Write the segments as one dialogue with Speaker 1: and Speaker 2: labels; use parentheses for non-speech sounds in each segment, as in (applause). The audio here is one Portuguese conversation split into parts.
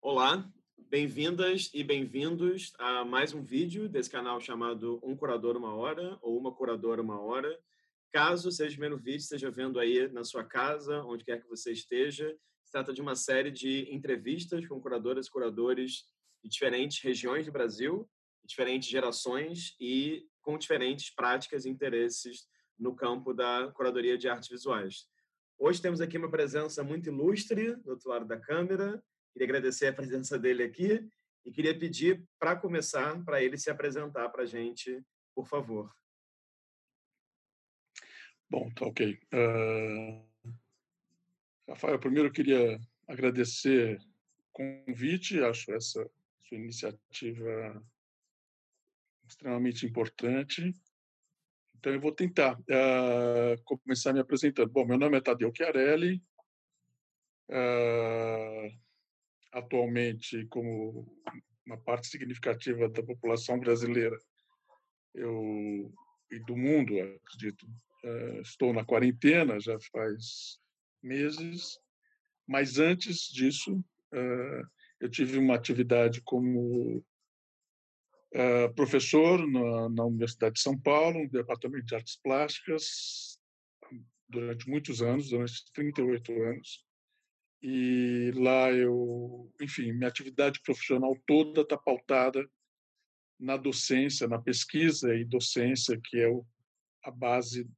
Speaker 1: Olá, bem-vindas e bem-vindos a mais um vídeo desse canal chamado Um Curador Uma Hora ou Uma Curadora Uma Hora. Caso seja o primeiro vídeo, esteja vendo aí na sua casa, onde quer que você esteja, se trata de uma série de entrevistas com curadoras e curadores de diferentes regiões do Brasil, diferentes gerações e com diferentes práticas e interesses no campo da curadoria de artes visuais. Hoje temos aqui uma presença muito ilustre do outro lado da câmera. Queria agradecer a presença dele aqui e queria pedir para começar para ele se apresentar para a gente, por favor.
Speaker 2: Bom, tá ok. Uh, Rafael, primeiro eu queria agradecer o convite, acho essa sua iniciativa extremamente importante. Então, eu vou tentar uh, começar me apresentando. Bom, meu nome é Tadeu Chiarelli. Uh, atualmente, como uma parte significativa da população brasileira eu, e do mundo, acredito, uh, estou na quarentena já faz meses, mas antes disso, eu tive uma atividade como Uh, professor na, Universidade de São Paulo, no Departamento de Artes Plásticas, durante muitos anos, durante 38 anos. E lá eu, enfim, minha atividade profissional toda está pautada na docência, na pesquisa e docência, que é o, a base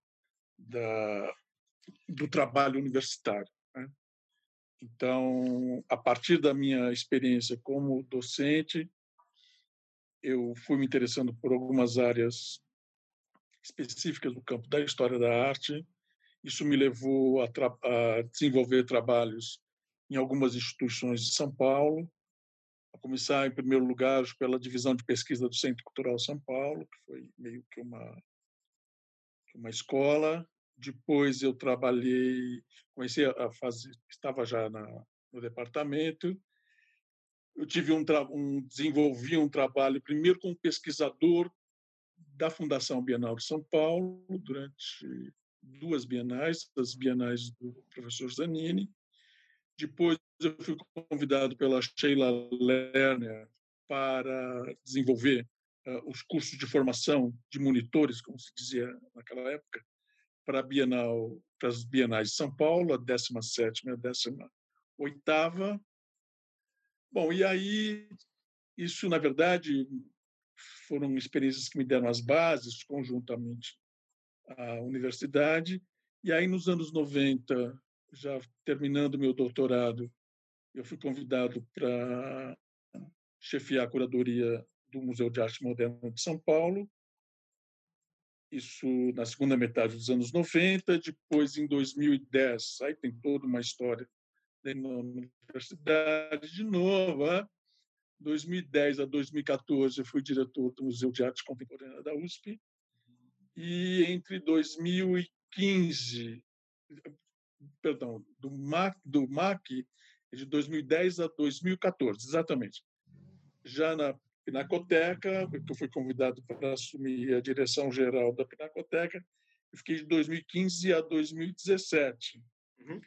Speaker 2: da, do trabalho universitário. Né? Então, a partir da minha experiência como docente, eu fui me interessando por algumas áreas específicas do campo da história da arte. Isso me levou a, a desenvolver trabalhos em algumas instituições de São Paulo, a começar, em primeiro lugar, pela divisão de pesquisa do Centro Cultural São Paulo, que foi meio que uma, uma escola. Depois eu trabalhei, comecei a fazer, estava já na, no departamento, eu tive um, um desenvolvi um trabalho primeiro como pesquisador da Fundação Bienal de São Paulo durante duas bienais, as bienais do professor Zanini. Depois eu fui convidado pela Sheila Lerner para desenvolver uh, os cursos de formação de monitores, como se dizia naquela época, para Bienal, para as bienais de São Paulo, a 17ª e a 18ª, Bom, e aí, isso, na verdade, foram experiências que me deram as bases, conjuntamente à universidade. E aí, nos anos 90, já terminando meu doutorado, eu fui convidado para chefiar a curadoria do Museu de Arte Moderna de São Paulo. Isso na segunda metade dos anos 90. Depois, em 2010, aí tem toda uma história na universidade de novo. Né? 2010 a 2014 eu fui diretor do Museu de Arte Contemporânea da USP e entre 2015, perdão, do MAC, do MAC de 2010 a 2014, exatamente. Já na Pinacoteca, que eu fui convidado para assumir a direção geral da Pinacoteca, fiquei de 2015 a 2017. Uhum.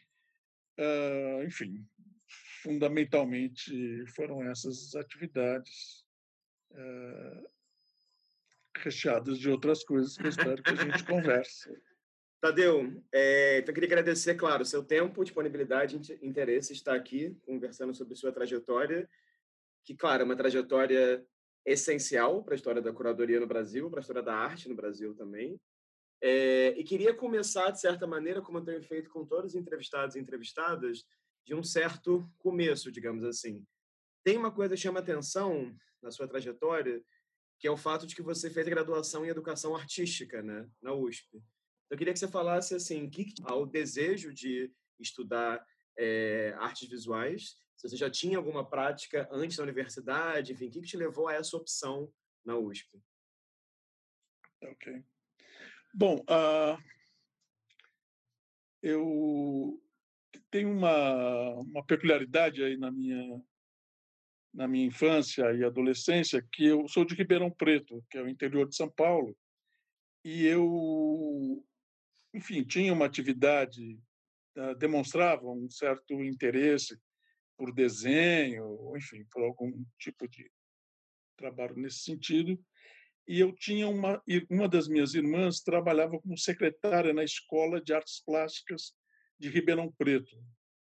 Speaker 2: Uh, enfim, fundamentalmente foram essas atividades uh, recheadas de outras coisas que eu espero que a gente (laughs) converse.
Speaker 1: Tadeu, é, então eu queria agradecer, claro, seu tempo, disponibilidade, interesse estar aqui conversando sobre sua trajetória, que, claro, é uma trajetória essencial para a história da curadoria no Brasil, para a história da arte no Brasil também. É, e queria começar, de certa maneira, como eu tenho feito com todos os entrevistados e entrevistadas, de um certo começo, digamos assim. Tem uma coisa que chama atenção na sua trajetória, que é o fato de que você fez graduação em educação artística, né, na USP. Eu queria que você falasse assim, que ao desejo de estudar é, artes visuais, se você já tinha alguma prática antes da universidade, enfim, o que, que te levou a essa opção na USP?
Speaker 2: Ok. Bom, uh, eu tenho uma, uma peculiaridade aí na minha na minha infância e adolescência que eu sou de Ribeirão Preto, que é o interior de São Paulo, e eu, enfim, tinha uma atividade, uh, demonstrava um certo interesse por desenho, enfim, por algum tipo de trabalho nesse sentido. E eu tinha uma uma das minhas irmãs trabalhava como secretária na escola de artes plásticas de Ribeirão Preto,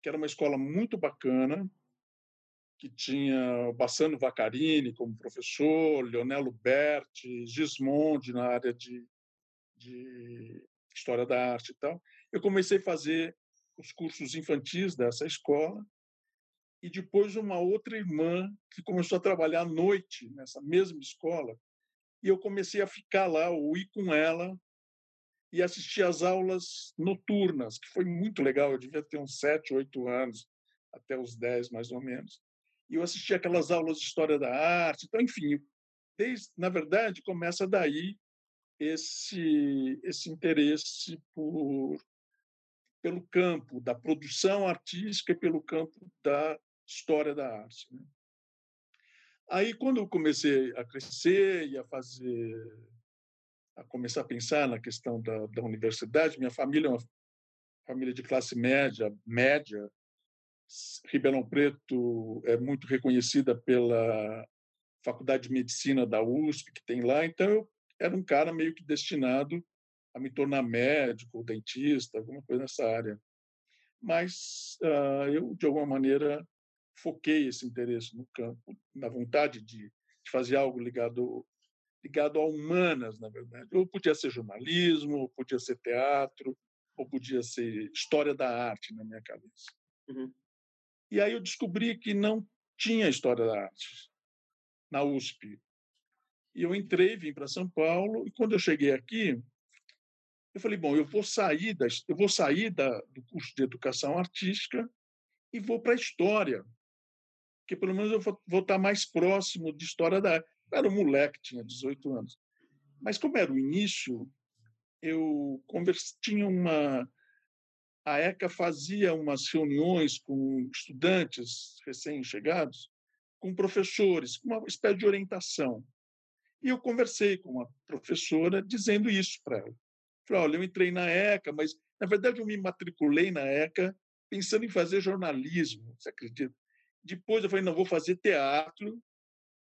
Speaker 2: que era uma escola muito bacana, que tinha Bassano Vacarini como professor, Leonelo Berti, Gismondi na área de, de História da Arte e tal. Eu comecei a fazer os cursos infantis dessa escola e depois uma outra irmã que começou a trabalhar à noite nessa mesma escola e eu comecei a ficar lá ou ir com ela e assistir às aulas noturnas, que foi muito legal. Eu devia ter uns sete, oito anos, até os dez mais ou menos e eu assisti aquelas aulas de história da arte. Então, enfim, desde, na verdade, começa daí esse esse interesse por pelo campo da produção artística e pelo campo da história da arte. Né? Aí, quando eu comecei a crescer e a fazer, a começar a pensar na questão da, da universidade, minha família é uma família de classe média, média, Ribeirão Preto é muito reconhecida pela Faculdade de Medicina da USP, que tem lá, então eu era um cara meio que destinado a me tornar médico, dentista, alguma coisa nessa área. Mas uh, eu, de alguma maneira, foquei esse interesse no campo, na vontade de, de fazer algo ligado ligado a humanas, na verdade. Ou podia ser jornalismo, ou podia ser teatro, ou podia ser história da arte na minha cabeça. Uhum. E aí eu descobri que não tinha história da arte na USP. E eu entrei, vim para São Paulo, e quando eu cheguei aqui, eu falei, bom, eu vou sair, da, eu vou sair da, do curso de educação artística e vou para a história, porque pelo menos eu vou, vou estar mais próximo de história da. Eu era um moleque, tinha 18 anos. Mas como era o início, eu converse, tinha uma a ECA fazia umas reuniões com estudantes recém-chegados, com professores, uma espécie de orientação. E eu conversei com uma professora dizendo isso para ela. Falei, olha, eu entrei na ECA, mas, na verdade, eu me matriculei na ECA pensando em fazer jornalismo, você acredita? Depois eu falei, não, vou fazer teatro,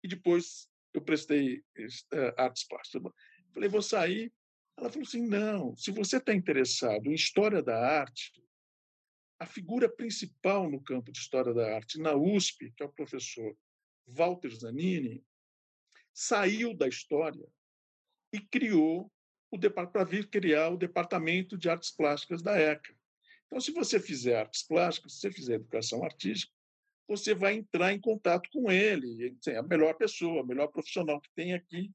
Speaker 2: e depois eu prestei uh, artes plásticas. Falei, vou sair ela falou assim: não, se você está interessado em história da arte, a figura principal no campo de história da arte na USP, que é o professor Walter Zanini, saiu da história e criou o para vir criar o departamento de artes plásticas da ECA. Então, se você fizer artes plásticas, se você fizer educação artística, você vai entrar em contato com ele, é a melhor pessoa, a melhor profissional que tem aqui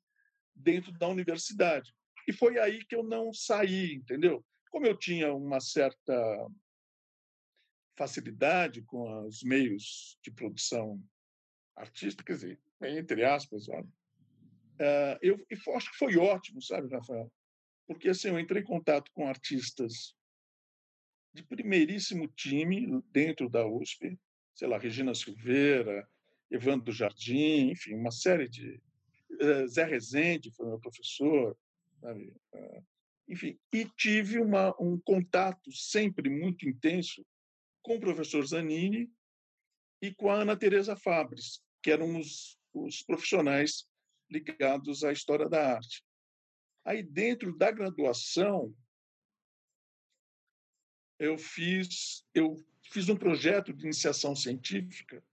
Speaker 2: dentro da universidade. E foi aí que eu não saí, entendeu? Como eu tinha uma certa facilidade com os meios de produção artística, quer dizer, entre aspas, sabe? Eh, eu, eu acho que foi ótimo, sabe, Rafael? Porque assim, eu entrei em contato com artistas de primeiríssimo time dentro da USP, sei lá, Regina Silveira, Evandro Jardim, enfim, uma série de. Eh, Zé Rezende foi meu professor, sabe? Ah, enfim, e tive uma, um contato sempre muito intenso com o professor Zanini e com a Ana Teresa Fabres, que eram os, os profissionais ligados à história da arte. Aí, dentro da graduação, eu fiz, eu fiz um projeto de iniciação científica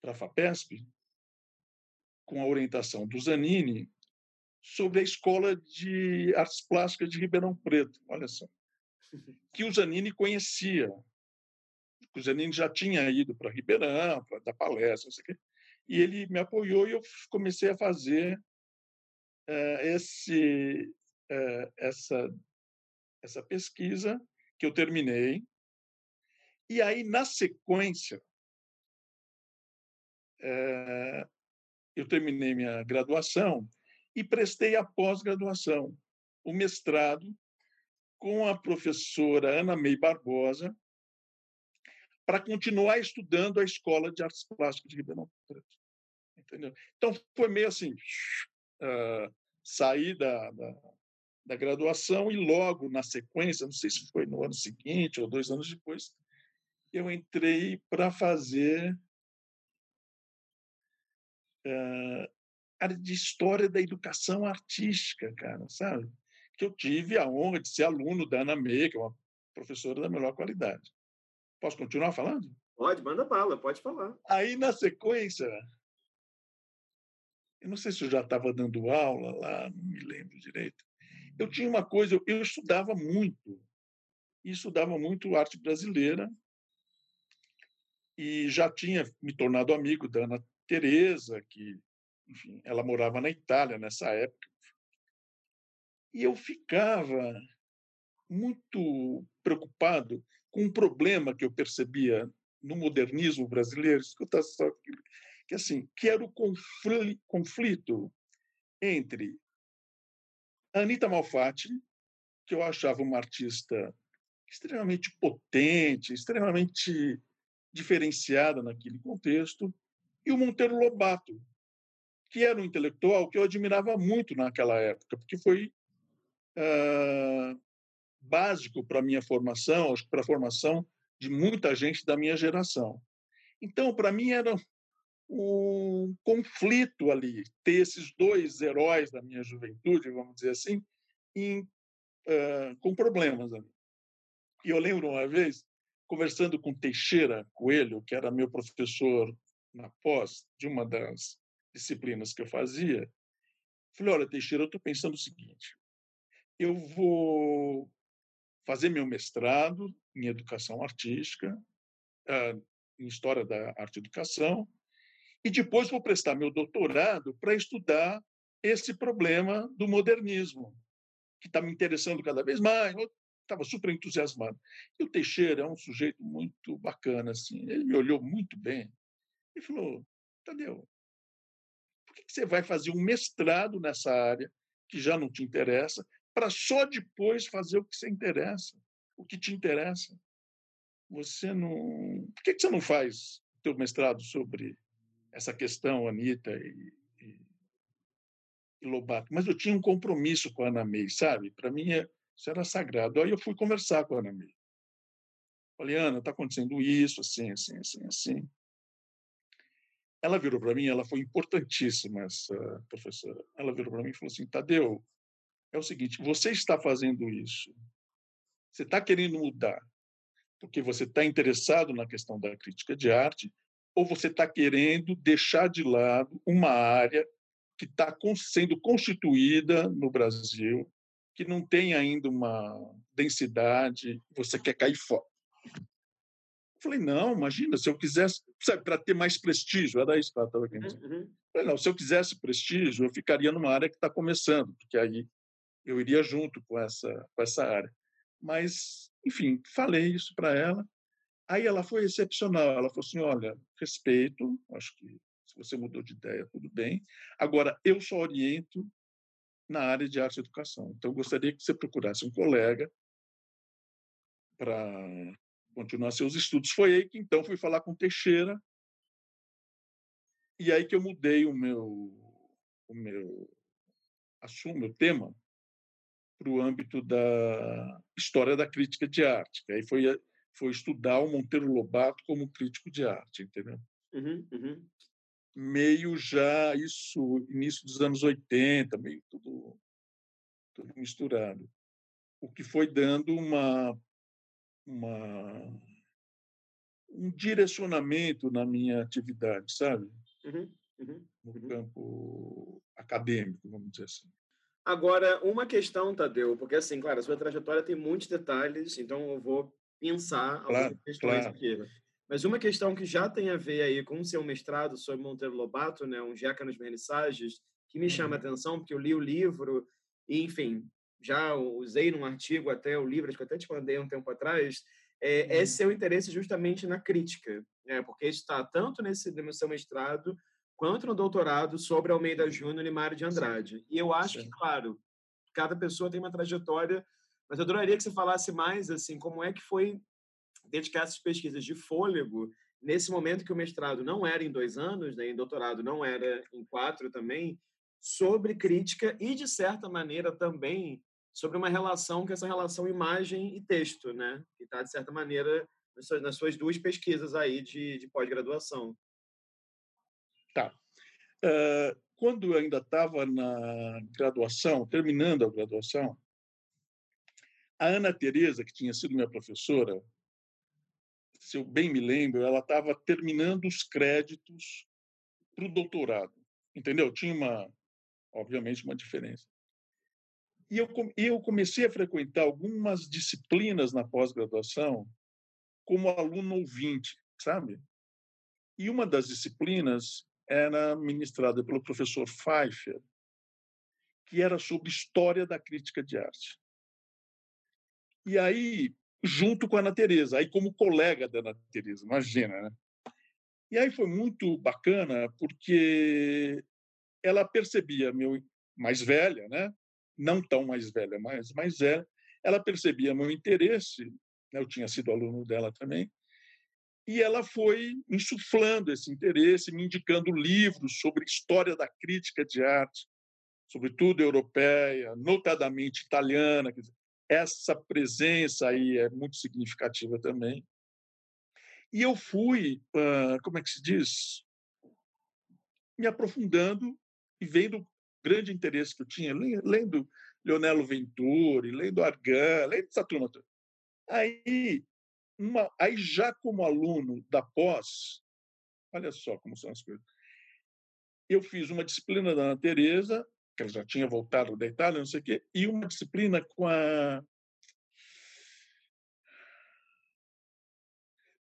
Speaker 2: para a FAPESP, com a orientação do Zanini, sobre a Escola de Artes Plásticas de Ribeirão Preto, olha só, que o Zanini conhecia. O Zanini já tinha ido para Ribeirão, para dar palestra, não sei o quê, e ele me apoiou e eu comecei a fazer uh, esse, uh, essa, essa pesquisa, que eu terminei. E aí, na sequência, uh, eu terminei minha graduação e prestei a pós-graduação, o mestrado, com a professora Ana May Barbosa, para continuar estudando a Escola de Artes Plásticas de Ribeirão Preto. Entendeu? Então, foi meio assim, uh, sair da, da, da, graduação e logo na sequência, não sei se foi no ano seguinte ou dois anos depois, eu entrei para fazer uh, área de história da educação artística, cara, sabe? Que eu tive a honra de ser aluno da Ana May, que é uma professora da melhor qualidade. Posso continuar falando?
Speaker 1: Pode, manda bala, pode falar.
Speaker 2: Aí, na sequência, eu não sei se eu já estava dando aula lá, não me lembro direito. Eu tinha uma coisa, eu, estudava muito, e estudava muito arte brasileira, e já tinha me tornado amigo da Ana Teresa, que, enfim, ela morava na Itália nessa época. E eu ficava muito preocupado com um problema que eu percebia no modernismo brasileiro, escuta só, que assim, que era o conflito entre Anita Malfatti, que eu achava uma artista extremamente potente, extremamente diferenciada naquele contexto, e o Monteiro Lobato, que era um intelectual que eu admirava muito naquela época, porque foi uh, básico para a minha formação, acho que para a formação de muita gente da minha geração. Então, para mim, era um conflito ali, ter esses dois heróis da minha juventude, vamos dizer assim, em, uh, com problemas ali. E eu lembro uma vez, conversando com Teixeira Coelho, que era meu professor na pós de uma das disciplinas que eu fazia, falei: Olha, Teixeira, eu estou pensando o seguinte: eu vou fazer meu mestrado em educação artística, uh, em história da arte e educação, e depois vou prestar meu doutorado para estudar esse problema do modernismo, que está me interessando cada vez mais. Eu estava super entusiasmado. E o Teixeira é um sujeito muito bacana, assim. Ele me olhou muito bem e falou: Tadeu, por que você vai fazer um mestrado nessa área que já não te interessa, para só depois fazer o que você interessa, o que te interessa? Você não. Por que você não faz o teu mestrado sobre essa questão, Anitta e, e, e, Lobato. Mas eu tinha um compromisso com a Ana May, sabe? Para mim, é, isso era sagrado. Aí eu fui conversar com a Ana May. Falei, Ana, está acontecendo isso, assim, assim, assim, assim. Ela virou para mim, ela foi importantíssima, essa professora. Ela virou para mim e falou assim: Tadeu, é o seguinte, você está fazendo isso, você está querendo mudar, porque você está interessado na questão da crítica de arte, ou você está querendo deixar de lado uma área que está sendo constituída no Brasil, que não tem ainda uma densidade, você quer cair fora. Eu falei, não, imagina, se eu quisesse, sabe, para ter mais prestígio, era isso que ela estava querendo dizer. Uhum. Falei, não, se eu quisesse prestígio, eu ficaria numa área que está começando, porque aí eu iria junto com essa, com essa área. Mas, enfim, falei isso para ela. Aí ela foi excepcional. Ela falou assim: olha, respeito, acho que se você mudou de ideia, tudo bem. Agora, eu só oriento na área de arte e educação. Então, eu gostaria que você procurasse um colega para continuar seus estudos. Foi aí que, então, fui falar com Teixeira. E aí que eu mudei o meu, o meu assunto, meu tema, para o âmbito da história da crítica de arte. Aí foi foi estudar o Monteiro Lobato como crítico de arte, entendeu?
Speaker 1: Uhum, uhum.
Speaker 2: Meio já isso, início dos anos 80, meio tudo, tudo misturado. O que foi dando uma, uma um direcionamento na minha atividade, sabe?
Speaker 1: Uhum, uhum,
Speaker 2: no uhum. campo acadêmico, vamos dizer assim.
Speaker 1: Agora, uma questão, Tadeu, porque assim, claro, a sua trajetória tem muitos detalhes, então eu vou pensar
Speaker 2: claro,
Speaker 1: algumas questões
Speaker 2: claro.
Speaker 1: aqui. Mas uma questão que já tem a ver aí com o seu mestrado sobre Monteiro Lobato, né, um Jeca nos Vernissages, que me chama a uhum. atenção, porque eu li o livro e, enfim, já usei num artigo até o livro, acho que até te mandei um tempo atrás, é, uhum. é seu interesse justamente na crítica, né, porque está tanto nesse no seu mestrado quanto no doutorado sobre Almeida Júnior e Mário de Andrade. E eu acho Sim. que, claro, cada pessoa tem uma trajetória mas eu adoraria que você falasse mais, assim, como é que foi dedicar essas pesquisas de fôlego nesse momento que o mestrado não era em dois anos, né, em doutorado não era em quatro também, sobre crítica e, de certa maneira, também sobre uma relação que é essa relação imagem e texto, né? Que está, de certa maneira, nas suas duas pesquisas aí de, de pós-graduação.
Speaker 2: Tá. Uh, quando eu ainda estava na graduação, terminando a graduação, a Ana Teresa, que tinha sido minha professora, se eu bem me lembro, ela estava terminando os créditos para o doutorado. Entendeu? Tinha uma, obviamente, uma diferença. E eu, eu comecei a frequentar algumas disciplinas na pós-graduação como aluno ouvinte, sabe? E uma das disciplinas era ministrada pelo professor Pfeiffer, que era sobre história da crítica de arte. E aí, junto com a Ana Teresa, aí como colega da Ana Teresa, imagina, né? E aí foi muito bacana porque ela percebia meu mais velha, né? Não tão mais velha, mas mais velha, ela percebia meu interesse, né? eu tinha sido aluno dela também, e ela foi insuflando esse interesse, me indicando livros sobre história da crítica de arte, sobretudo europeia, notadamente italiana, dizer, essa presença aí é muito significativa também. E eu fui, como é que se diz, me aprofundando e vendo o grande interesse que eu tinha, lendo Leonelo Venturi, lendo Argan, lendo essa turma toda. Aí, uma, aí já como aluno da pós, olha só como são as coisas. Eu fiz uma disciplina da Ana Teresa que ela já tinha voltado da Itália, não sei o quê, e uma disciplina com a.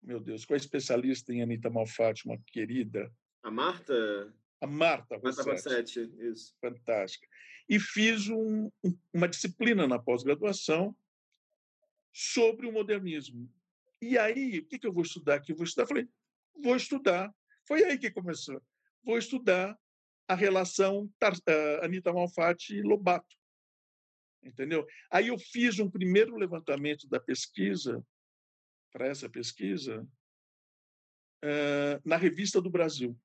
Speaker 2: Meu Deus, com a especialista em Anitta Malfatti, uma querida.
Speaker 1: A Marta?
Speaker 2: A Marta
Speaker 1: Rossetti. Marta Rossetti, isso.
Speaker 2: Fantástica. E fiz um, uma disciplina na pós-graduação sobre o modernismo. E aí, o que, que eu vou estudar aqui? Eu vou estudar. Falei, vou estudar. Foi aí que começou. Vou estudar a relação uh, Anitta Malfatti e Lobato. Entendeu? Aí eu fiz um primeiro levantamento da pesquisa, para essa pesquisa, uh, na Revista do Brasil.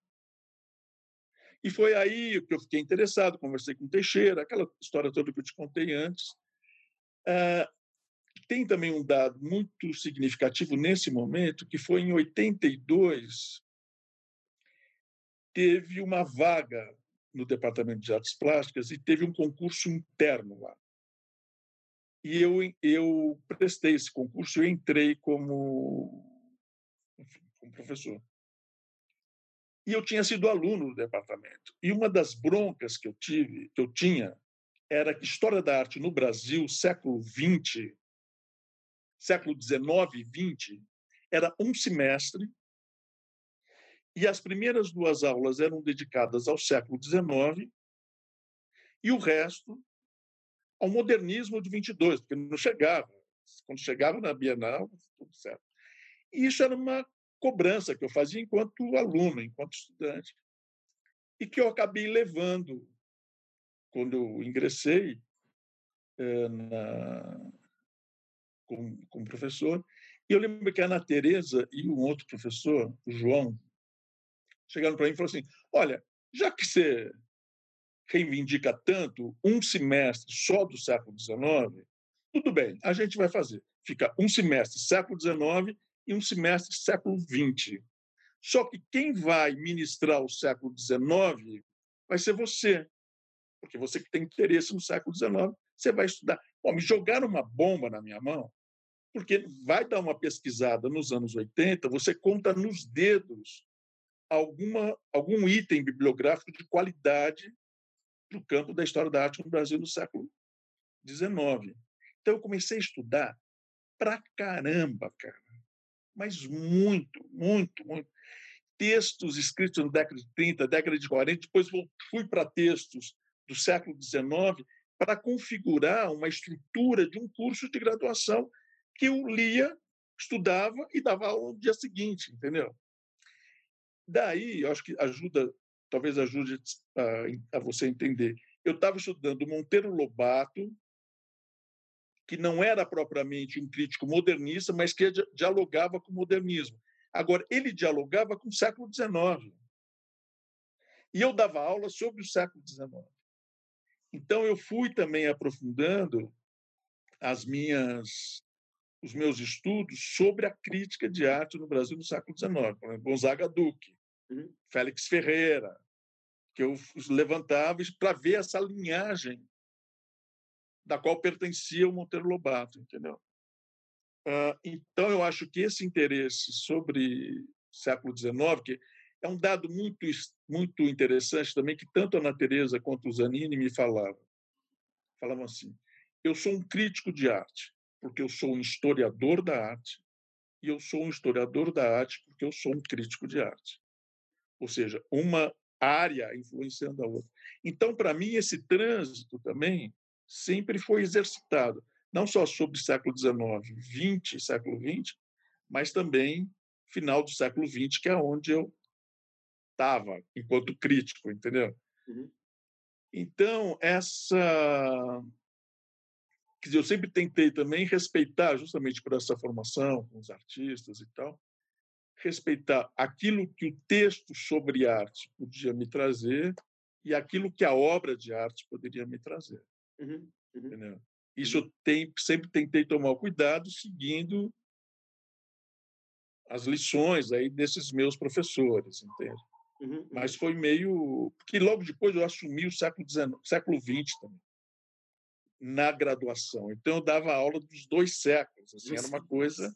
Speaker 2: E foi aí que eu fiquei interessado, conversei com Teixeira, aquela história toda que eu te contei antes. Uh, tem também um dado muito significativo nesse momento, que foi em 82, teve uma vaga no Departamento de Artes Plásticas e teve um concurso interno lá. E eu, eu prestei esse concurso e entrei como, como professor. E eu tinha sido aluno do departamento. E uma das broncas que eu tive, que eu tinha, era que história da arte no Brasil, século XX, século XIX e XX, era um semestre e as primeiras duas aulas eram dedicadas ao século XIX e o resto ao modernismo de 22, porque não chegava. Quando chegava na Bienal, tudo certo. E isso era uma cobrança que eu fazia enquanto aluno, enquanto estudante, e que eu acabei levando quando eu ingressei é, na, como, como professor. E eu lembro que a Ana Teresa e um outro professor, o João, chegaram para mim e falaram assim: olha, já que você reivindica tanto um semestre só do século XIX, tudo bem, a gente vai fazer. Fica um semestre século XIX e um semestre século XX. Só que quem vai ministrar o século XIX vai ser você, porque você que tem interesse no século XIX, você vai estudar. Bom, me jogaram uma bomba na minha mão, porque vai dar uma pesquisada nos anos 80, você conta nos dedos alguma, algum item bibliográfico de qualidade para o campo da história da arte no Brasil no século XIX. Então, eu comecei a estudar pra caramba, cara. Mas muito, muito, muito. Textos escritos na década de 30, década de 40, depois fui para textos do século XIX para configurar uma estrutura de um curso de graduação que eu lia, estudava e dava aula no dia seguinte, entendeu? Daí, eu acho que ajuda, talvez ajude a, a você entender. Eu estava estudando Monteiro Lobato, que não era propriamente um crítico modernista, mas que dialogava com o modernismo. Agora, ele dialogava com o século XIX. E eu dava aula sobre o século XIX. Então, eu fui também aprofundando as minhas os meus estudos sobre a crítica de arte no Brasil no século XIX. Gonzaga Duque, uhum. Félix Ferreira, que eu levantava para ver essa linhagem da qual pertencia o Monteiro Lobato, entendeu? Ah, então, eu acho que esse interesse sobre século XIX, que é um dado muito, muito interessante também, que tanto a Ana Teresa quanto o Zanini me falavam. Falavam assim, eu sou um crítico de arte, porque eu sou um historiador da arte, e eu sou um historiador da arte porque eu sou um crítico de arte. Ou seja, uma área influenciando a outra. Então, para mim, esse trânsito também sempre foi exercitado, não só sobre o século XIX, XX, século XX, mas também final do século XX, que é onde eu estava enquanto crítico, entendeu? Uhum. Então, essa. Quer dizer, eu sempre tentei também respeitar, justamente por essa formação com os artistas e tal, respeitar aquilo que o texto sobre arte podia me trazer e aquilo que a obra de arte poderia me trazer. Uhum. Uhum. Isso eu tem, sempre tentei tomar cuidado seguindo as lições aí desses meus professores, entende? Uhum, Mas uhum. foi meio. Porque logo depois eu assumi o século XIX, século XX também, na graduação. Então eu dava aula dos dois séculos. Assim, era uma coisa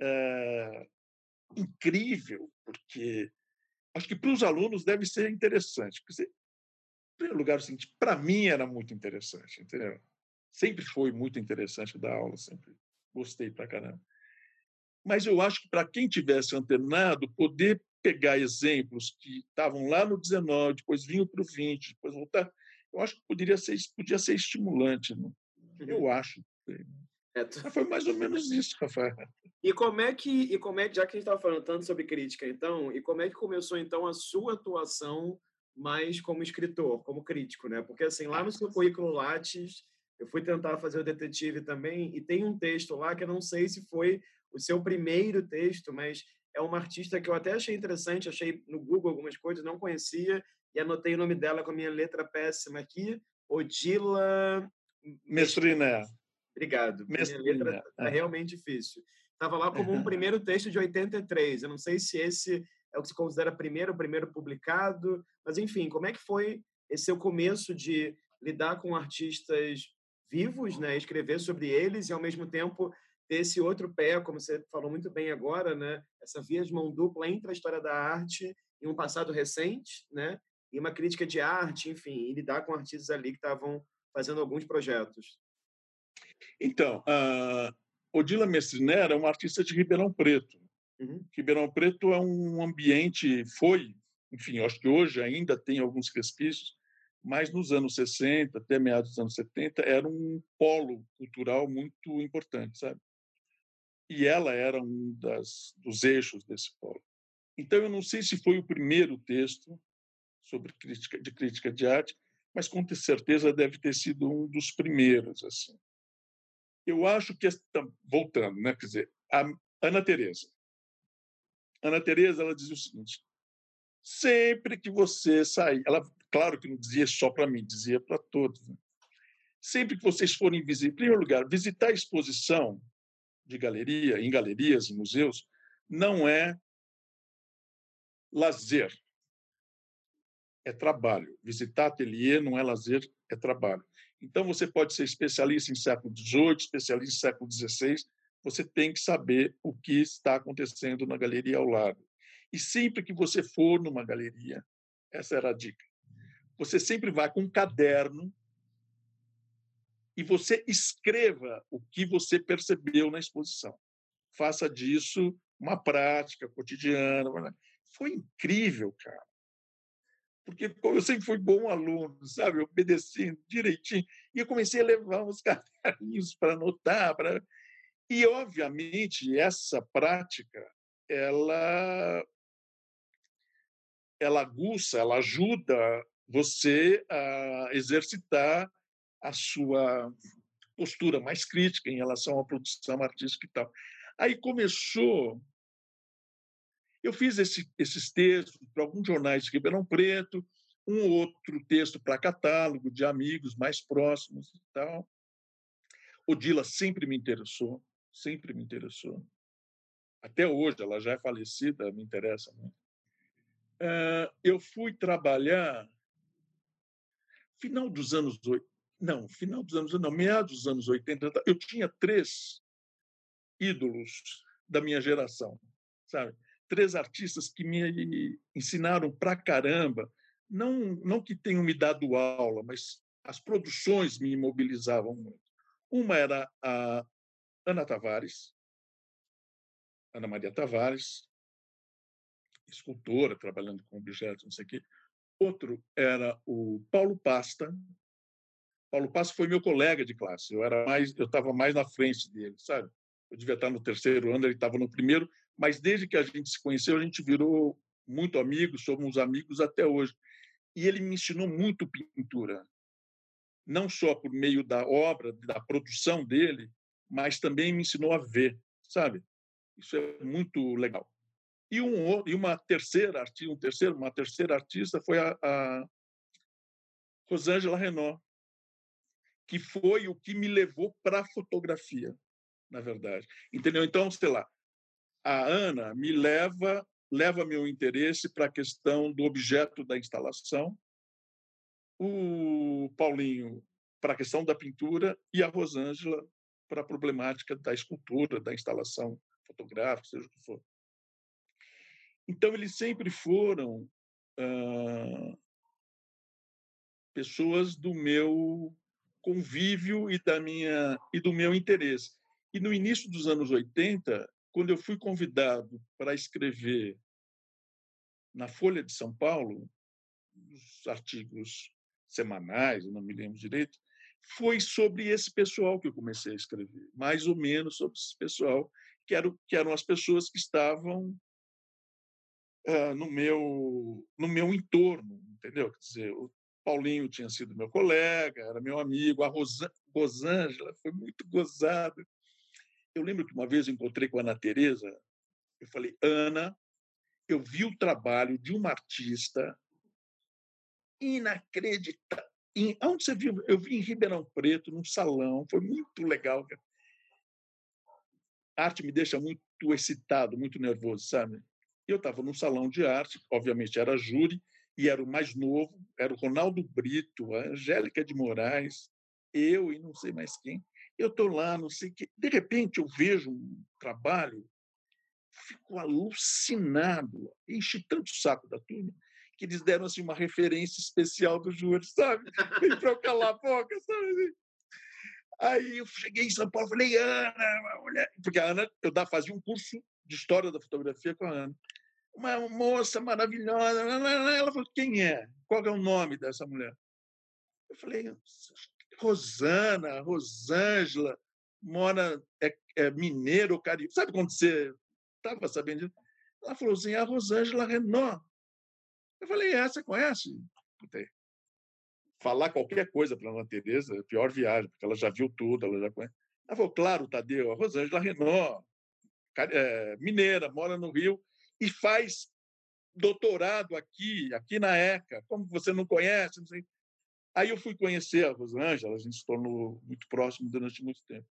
Speaker 2: é, incrível, porque acho que para os alunos deve ser interessante. Porque, em primeiro lugar, é o seguinte: para mim era muito interessante, entendeu? Sempre foi muito interessante dar aula, sempre gostei para caramba. Mas eu acho que para quem tivesse antenado, poder pegar exemplos que estavam lá no 19, depois vinham para o 20, depois voltar, eu acho que poderia ser, podia ser estimulante. Né? Eu uhum. acho. É, (laughs) foi mais ou menos (laughs) isso, Rafael.
Speaker 1: E como é que, e como é já que a gente estava falando tanto sobre crítica, então, e como é que começou então a sua atuação mais como escritor, como crítico, né? Porque assim, lá no seu currículo Lattes, eu fui tentar fazer o detetive também e tem um texto lá que eu não sei se foi o seu primeiro texto, mas é uma artista que eu até achei interessante, achei no Google algumas coisas, não conhecia, e anotei o nome dela com a minha letra péssima aqui, Odila...
Speaker 2: Mestriné.
Speaker 1: Obrigado. Minha letra é realmente difícil. Estava lá como um (laughs) primeiro texto de 83. Eu não sei se esse é o que se considera primeiro, o primeiro publicado, mas enfim, como é que foi esse seu começo de lidar com artistas vivos, né, escrever sobre eles e ao mesmo tempo ter esse outro pé, como você falou muito bem agora, né? Essa via de mão dupla entre a história da arte e um passado recente, né? E uma crítica de arte, enfim, e lidar com artistas ali que estavam fazendo alguns projetos.
Speaker 2: Então, a Odila Mestrinera é uma artista de Ribeirão Preto. Uhum. Ribeirão Preto é um ambiente, foi, enfim, acho que hoje ainda tem alguns respícios, mas nos anos 60, até meados dos anos 70, era um polo cultural muito importante, sabe? e ela era um das, dos eixos desse polo. Então, eu não sei se foi o primeiro texto sobre crítica de crítica de arte, mas com certeza deve ter sido um dos primeiros. assim. Eu acho que voltando, né? Quer dizer, a Ana Teresa. Ana Teresa ela dizia o seguinte: sempre que você sair, ela, claro que não dizia só para mim, dizia para todos. Né? Sempre que vocês forem visitar, em primeiro lugar, visitar a exposição de galeria, em galerias, em museus, não é lazer, é trabalho. Visitar ateliê não é lazer, é trabalho. Então, você pode ser especialista em século XVIII, especialista em século XVI, você tem que saber o que está acontecendo na galeria ao lado. E sempre que você for numa galeria, essa era a dica, você sempre vai com um caderno e você escreva o que você percebeu na exposição. Faça disso uma prática cotidiana. Foi incrível, cara. Porque eu sempre fui bom aluno, sabe? Obedecendo direitinho. E eu comecei a levar uns (laughs) caderninhos para anotar. Pra... E, obviamente, essa prática, ela, ela aguça, ela ajuda você a exercitar a sua postura mais crítica em relação à produção artística e tal. Aí começou. Eu fiz esse, esses textos para alguns jornais de Ribeirão Preto, um outro texto para catálogo de amigos mais próximos e tal. O Dila sempre me interessou, sempre me interessou. Até hoje, ela já é falecida, me interessa muito. Uh, eu fui trabalhar final dos anos não, final dos anos não, meados dos anos 80, eu tinha três ídolos da minha geração, sabe? Três artistas que me ensinaram pra caramba, não não que tenham me dado aula, mas as produções me imobilizavam muito. Uma era a Ana Tavares, Ana Maria Tavares, escultora, trabalhando com objetos, não sei o quê. Outro era o Paulo Pasta. Paulo Pasta foi meu colega de classe. Eu era mais, eu estava mais na frente dele, sabe? Eu devia estar no terceiro ano, ele estava no primeiro. Mas desde que a gente se conheceu, a gente virou muito amigos, somos amigos até hoje. E ele me ensinou muito pintura, não só por meio da obra, da produção dele, mas também me ensinou a ver, sabe? Isso é muito legal. E, um, e uma terceira artista, um terceiro, uma terceira artista foi a, a Rosângela Renault, que foi o que me levou para a fotografia, na verdade. Entendeu? Então, sei lá, a Ana me leva leva meu interesse para a questão do objeto da instalação, o Paulinho para a questão da pintura e a Rosângela para a problemática da escultura, da instalação fotográfica, seja o que for. Então, eles sempre foram pessoas do meu convívio e, da minha, e do meu interesse. E no início dos anos 80, quando eu fui convidado para escrever na Folha de São Paulo, os artigos semanais, não me lembro direito, foi sobre esse pessoal que eu comecei a escrever, mais ou menos sobre esse pessoal, que eram, que eram as pessoas que estavam uh, no, meu, no meu entorno, entendeu? Quer dizer, o Paulinho tinha sido meu colega, era meu amigo, a Rosângela foi muito gozada. Eu lembro que uma vez encontrei com a Ana Tereza, eu falei, Ana, eu vi o trabalho de uma artista inacreditável. Em, onde você viu? Eu vi em Ribeirão Preto, num salão, foi muito legal. A arte me deixa muito excitado, muito nervoso, sabe? Eu estava num salão de arte, obviamente era júri, e era o mais novo, era o Ronaldo Brito, a Angélica de Moraes, eu e não sei mais quem. Eu estou lá, não sei que. De repente eu vejo um trabalho, fico alucinado, enchi tanto o saco da turma que eles deram assim uma referência especial do júri, sabe? Para eu calar a boca, sabe? Aí eu cheguei em São Paulo, falei, Ana, mulher, porque a Ana, eu fazia um curso de história da fotografia com a Ana. Uma moça maravilhosa. Ela falou: quem é? Qual é o nome dessa mulher? Eu falei: Rosana, Rosângela, mora, é, é mineiro, carioca. Sabe quando você estava sabendo disso? Ela falou assim: a Rosângela Renault. Eu falei: é, você conhece? Falar qualquer coisa para a Ana Tereza é a pior viagem, porque ela já viu tudo, ela já conhece. Ela falou: claro, Tadeu, a Rosângela Renault é, mineira, mora no Rio e faz doutorado aqui, aqui na ECA. Como você não conhece? Não sei. Aí eu fui conhecer a Rosângela, a gente se tornou muito próximo durante muito tempo.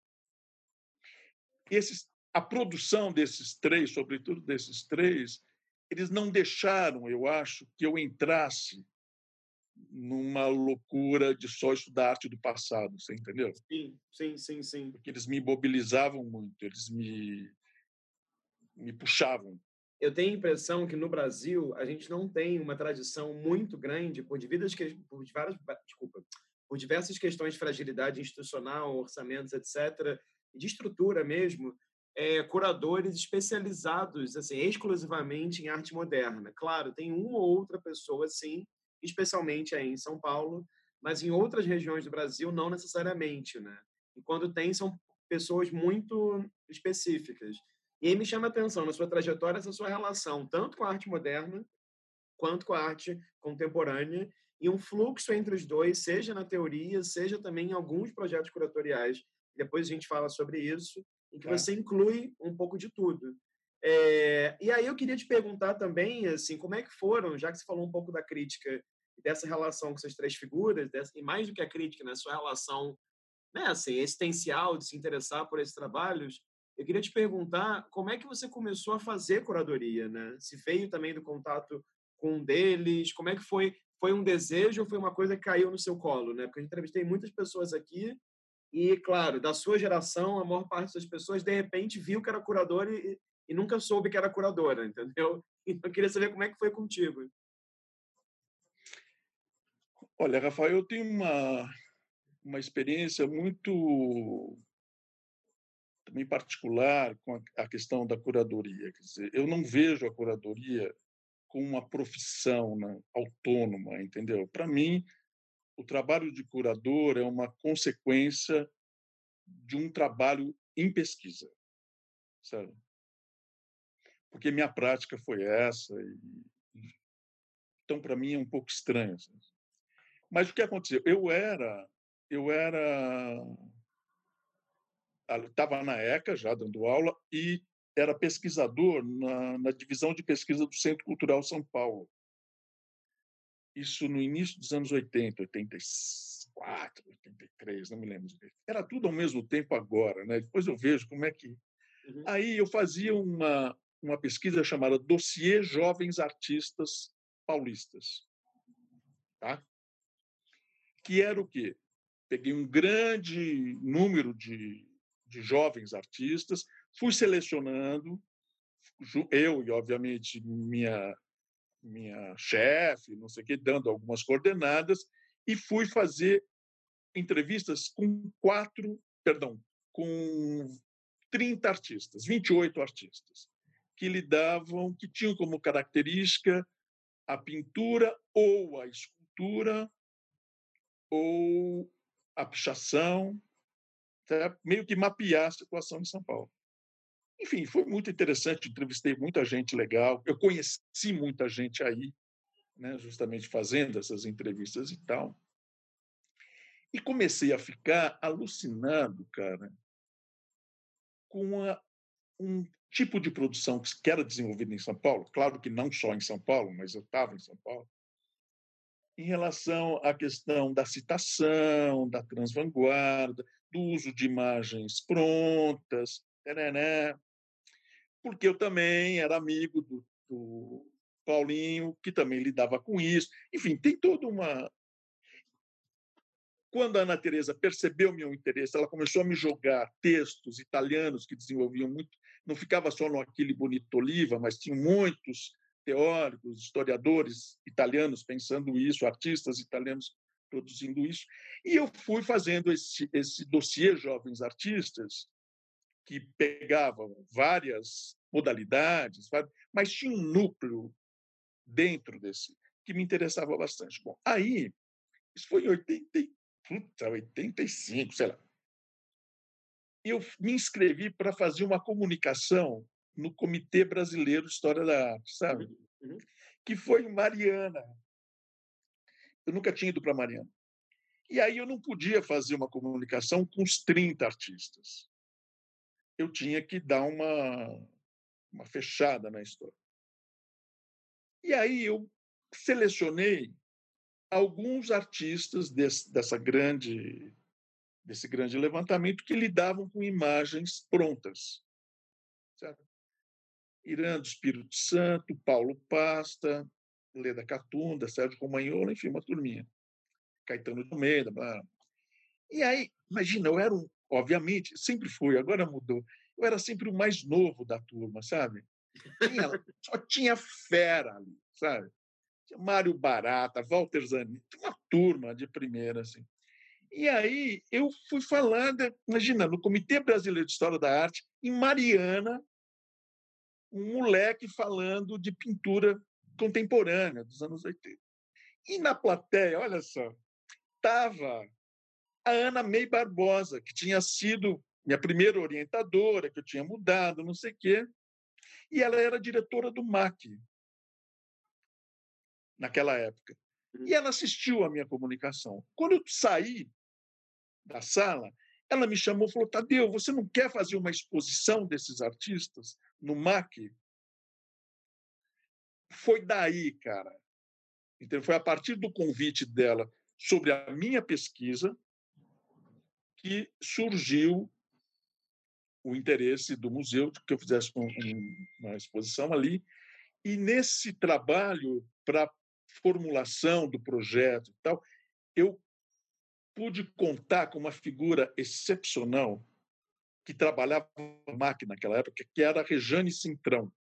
Speaker 2: Esses, a produção desses três, sobretudo desses três, eles não deixaram, eu acho, que eu entrasse numa loucura de só estudar arte do passado, você entendeu?
Speaker 1: Sim, sim, sim, sim.
Speaker 2: Porque eles me mobilizavam muito, eles me me puxavam.
Speaker 1: Eu tenho a impressão que no Brasil a gente não tem uma tradição muito grande por diversas, por várias, desculpa, por diversas questões de fragilidade institucional, orçamentos, etc., de estrutura mesmo, é, curadores especializados, assim, exclusivamente em arte moderna. Claro, tem uma ou outra pessoa, sim, especialmente aí em São Paulo, mas em outras regiões do Brasil não necessariamente, né? E quando tem são pessoas muito específicas. E me chama a atenção na sua trajetória essa sua relação tanto com a arte moderna quanto com a arte contemporânea e um fluxo entre os dois, seja na teoria, seja também em alguns projetos curatoriais. Depois a gente fala sobre isso, em que é. você inclui um pouco de tudo. É, e aí eu queria te perguntar também, assim, como é que foram, já que você falou um pouco da crítica dessa relação com essas três figuras, dessa, e mais do que a crítica, né, sua relação, né, assim, existencial de se interessar por esses trabalhos, Eu queria te perguntar como é que você começou a fazer curadoria, né? Se veio também do contato com um deles, como é que foi? Foi um desejo ou foi uma coisa que caiu no seu colo, né? Porque eu entrevistei muitas pessoas aqui e, claro, da sua geração, a maior parte das pessoas de repente viu que era curador e, e nunca soube que era curadora, (laughs) entendeu? Então eu queria saber como é que foi contigo.
Speaker 2: Olha, Rafael, eu tenho uma uma experiência muito também particular com a questão da curadoria. Quer dizer, eu não vejo a curadoria como uma profissão né, autônoma, entendeu? Para mim, o trabalho de curador é uma consequência de um trabalho em pesquisa, sabe? Porque minha prática foi essa e então para mim é um pouco estranho. Mas o que aconteceu? Eu era eu era estava na ECA já dando aula e era pesquisador na, na, divisão de pesquisa do Centro Cultural São Paulo. Isso no início dos anos 80, 84, 83, não me lembro. Era tudo ao mesmo tempo agora, né? Depois eu vejo como é que. Uhum. Aí eu fazia uma, uma pesquisa chamada Dossiê Jovens Artistas Paulistas. Tá? Que era o quê? peguei um grande número de, de jovens artistas, fui selecionando, eu e, obviamente, minha, minha chefe, não sei o quê, dando algumas coordenadas, e fui fazer entrevistas com quatro, perdão, com 30 artistas, 28 artistas, que lidavam, que tinham como característica a pintura ou a escultura ou a pichação, tá? meio que mapear a situação em São Paulo. Enfim, foi muito interessante, entrevistei muita gente legal, eu conheci muita gente aí, né, justamente fazendo essas entrevistas e tal. E comecei a ficar alucinado, cara, com a, um tipo de produção que era desenvolvida em São Paulo, claro que não só em São Paulo, mas eu estava em São Paulo, em relação à questão da citação, da transvanguarda, do uso de imagens prontas, né? porque eu também era amigo do, do Paulinho, que também lidava com isso. Enfim, tem toda uma. Quando a Ana Teresa percebeu meu interesse, ela começou a me jogar textos italianos que desenvolviam muito, não ficava só no Aquile Bonito Oliva, mas tinha muitos teóricos, historiadores italianos pensando isso, artistas italianos produzindo isso. E eu fui fazendo esse, esse dossiê Jovens Artistas, que pegavam várias modalidades, mas tinha um núcleo dentro desse que me interessava bastante. Bom, aí, isso foi em 80, puta, 85, sei lá. Eu me inscrevi para fazer uma comunicação no Comitê Brasileiro de História da Arte, sabe? Uhum, uhum. Que foi em Mariana. Eu nunca tinha ido para Mariana. E aí eu não podia fazer uma comunicação com os 30 artistas. Eu tinha que dar uma, uma fechada na história. E aí eu selecionei alguns artistas desse, dessa grande desse grande levantamento que lidavam com imagens prontas. Certo? Irã do Espírito Santo, Paulo Pasta, Leda Catunda, Sérgio Romagnolo, enfim, uma turminha. Caetano de Almeida. Blá. E aí, imagina, eu era um, obviamente, sempre fui, agora mudou. Eu era sempre o mais novo da turma, sabe? Tinha, só tinha fera ali, sabe? Tinha Mário Barata, Walter Zanini, uma turma de primeira, assim. E aí eu fui falando, imagina, no Comitê Brasileiro de História da Arte, em Mariana, um moleque falando de pintura contemporânea dos anos 80. E na plateia, olha só, estava a Ana May Barbosa, que tinha sido minha primeira orientadora, que eu tinha mudado, não sei o quê. E ela era diretora do MAC naquela época. E ela assistiu à minha comunicação. Quando eu saí da sala, ela me chamou e falou: Tadeu, você não quer fazer uma exposição desses artistas? no MAC, foi daí, cara. Então, foi a partir do convite dela sobre a minha pesquisa que surgiu o interesse do museu de que eu fizesse uma exposição ali. E nesse trabalho para formulação do projeto e tal, eu pude contar com uma figura excepcional que trabalhava na máquina naquela época, que era a Rejane Cintrão,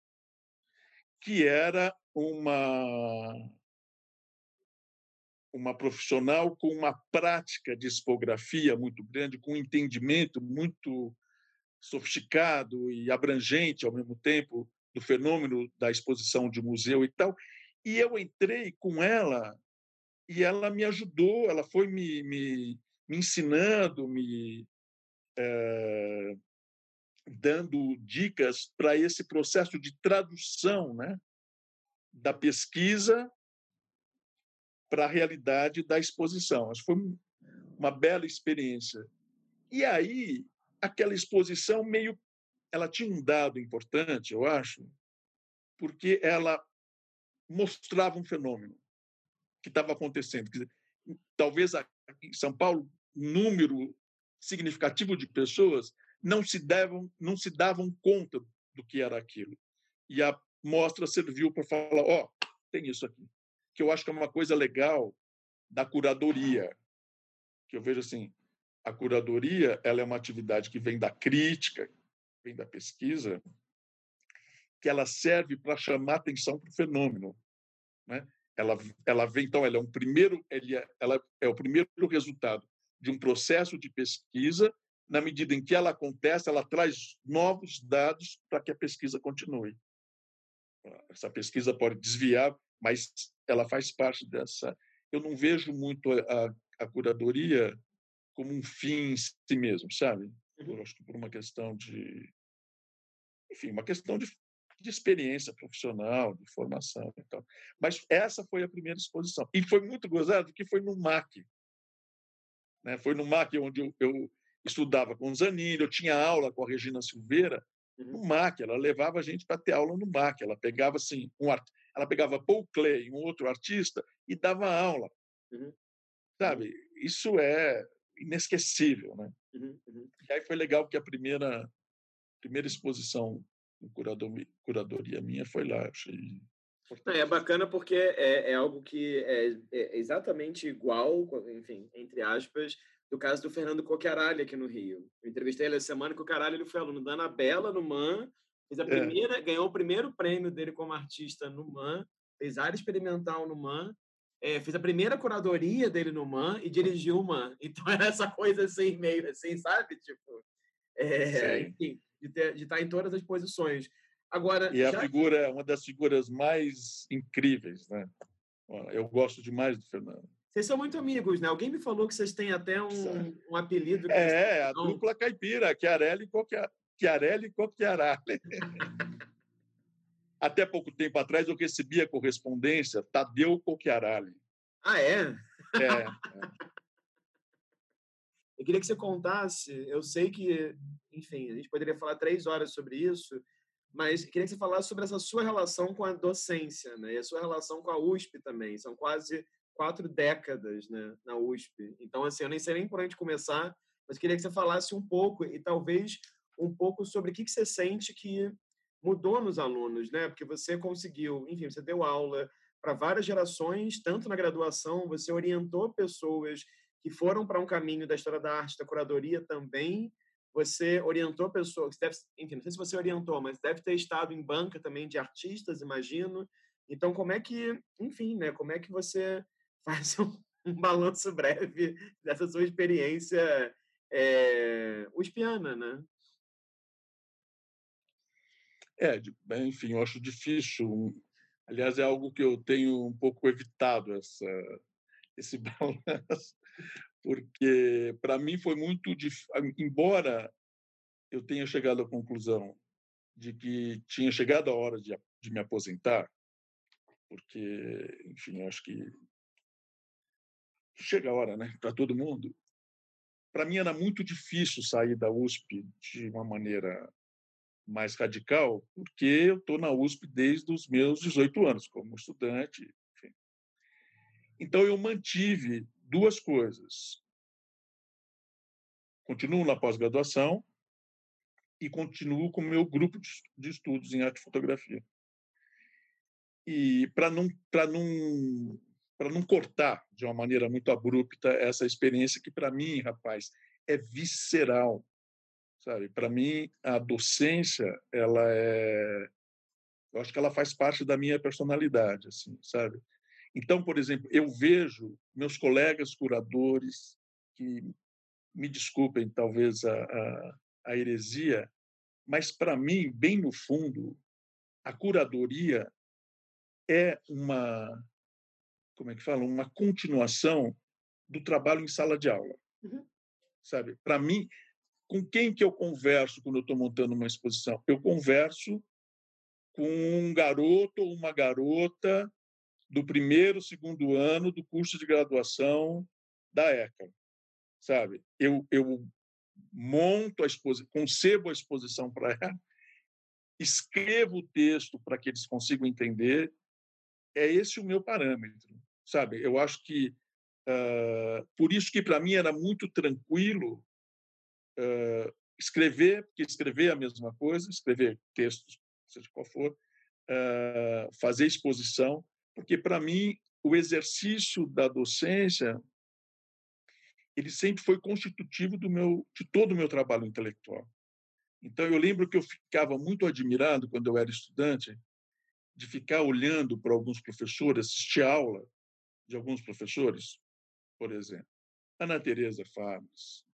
Speaker 2: que era uma uma profissional com uma prática de expografia muito grande, com um entendimento muito sofisticado e abrangente ao mesmo tempo do fenômeno da exposição de museu e tal. E eu entrei com ela e ela me ajudou, ela foi me, me, me ensinando, me é, dando dicas para esse processo de tradução né, da pesquisa para a realidade da exposição. Foi uma bela experiência. E aí, aquela exposição meio. Ela tinha um dado importante, eu acho, porque ela mostrava um fenômeno que estava acontecendo. Dizer, talvez em São Paulo, número significativo de pessoas não se davam, não se davam conta do que era aquilo. E a mostra serviu para falar: ó, oh, tem isso aqui que eu acho que é uma coisa legal da curadoria, que eu vejo assim, a curadoria ela é uma atividade que vem da crítica, vem da pesquisa, que ela serve para chamar atenção para o fenômeno, né? Ela, ela vem então, ela é um primeiro, é, ela é o primeiro resultado de um processo de pesquisa. Na medida em que ela acontece, ela traz novos dados para que a pesquisa continue. Essa pesquisa pode desviar, mas ela faz parte dessa. Eu não vejo muito a, a curadoria como um fim em si mesmo, sabe? Eu acho que por uma questão de, enfim, uma questão de, de experiência profissional, de formação e tal. Mas essa foi a primeira exposição e foi muito gozado que foi no MAC, né? Foi no MAC onde eu, eu estudava com o Zanini, eu tinha aula com a Regina Silveira no uhum. MAC, ela levava a gente para ter aula no MAC, ela pegava assim um art ela pegava Paul Clay, um outro artista, e dava aula. Uhum. Sabe? Isso é inesquecível, né? Uhum. Uhum. E aí foi legal que a primeira primeira exposição em curadoria, curadoria minha foi lá. Achei
Speaker 1: é bacana porque é, é algo que é, é, exatamente igual, enfim, entre aspas, do caso do Fernando Coqueralha aqui no Rio. Eu entrevistei ele essa semana que o ele foi aluno da Anabela no MAN Fez a é. primeira, é. ganhou o primeiro prêmio dele como artista no MAN, fez área experimental no MAN, é, fez a primeira curadoria dele no MAN e dirigiu o MAN. (laughs) Então era essa coisa assim, meio assim, sabe? Tipo, é, enfim, de, ter, de estar em todas as posições. Agora,
Speaker 2: e a figura é uma das figuras mais incríveis, né? Eu gosto demais do Fernando.
Speaker 1: Vocês são muito amigos, né? Alguém me falou que vocês têm até um, um apelido.
Speaker 2: É, a dupla caipira, Chiarelli e e Cocchiarale. (laughs) Até pouco tempo atrás eu recebia correspondência Tadeu Cocchiarale.
Speaker 1: Ah, é?
Speaker 2: É. é.
Speaker 1: Eu queria que você contasse, eu sei que, enfim, a gente poderia falar três horas sobre isso, mas queria que você falasse sobre essa sua relação com a docência, né? E a sua relação com a USP também. São quase quatro décadas, né, na USP. Então, assim, eu nem sei nem por onde começar, mas queria que você falasse um pouco e talvez um pouco sobre o que, você sente que mudou nos alunos, né? Porque você conseguiu, enfim, você deu aula para várias gerações, tanto na graduação, você orientou pessoas que foram para um caminho da história da arte, da curadoria também. Você orientou pessoas, deve, enfim, não sei se você orientou, mas deve ter estado em banca também de artistas, imagino. Então, como é que, enfim, né? Como é que você faz um, um balanço breve dessa sua experiência é, uspiana, né?
Speaker 2: É, enfim, eu acho difícil. Aliás, é algo que eu tenho um pouco evitado essa, esse (laughs) balanço, porque para mim foi muito difícil. Embora eu tenha chegado à conclusão de que tinha chegado a hora de, de me aposentar, porque, enfim, acho que chega a hora, né, para todo mundo. Para mim era muito difícil sair da USP de uma maneira mais radical, porque eu estou na USP desde os meus 18 anos, como estudante. Enfim. Então, eu mantive duas coisas. Continuo na pós-graduação, e continuo com o meu grupo de estudos em arte e fotografia. E para não, não, não cortar de uma maneira muito abrupta essa experiência que, para mim, rapaz, é visceral. Sabe? Para mim, a docência, ela é. Eu acho que ela faz parte da minha personalidade, assim, sabe? Então, por exemplo, eu vejo meus colegas curadores que me desculpem talvez a, a, a heresia, mas para mim, bem no fundo, a curadoria é uma, como é que fala, uma continuação do trabalho em sala de aula. Uhum. Sabe? Para mim, com quem que eu converso quando eu estou montando uma exposição? Eu converso com um garoto ou uma garota do primeiro, segundo ano do curso de graduação da ECA, sabe? Eu, eu monto a exposição, concebo a exposição para ela, escrevo o texto para que eles consigam entender. É esse o meu parâmetro, sabe? Eu acho que uh, por isso que para mim era muito tranquilo uh, escrever, porque escrever é a mesma coisa, escrever textos, seja qual for, uh, fazer exposição, porque para mim o exercício da docência ele sempre foi constitutivo do meu de todo o meu trabalho intelectual. Então eu lembro que eu ficava muito admirado quando eu era estudante de ficar olhando para alguns professores, assistir aula de alguns professores, por exemplo, Ana Teresa Fabres,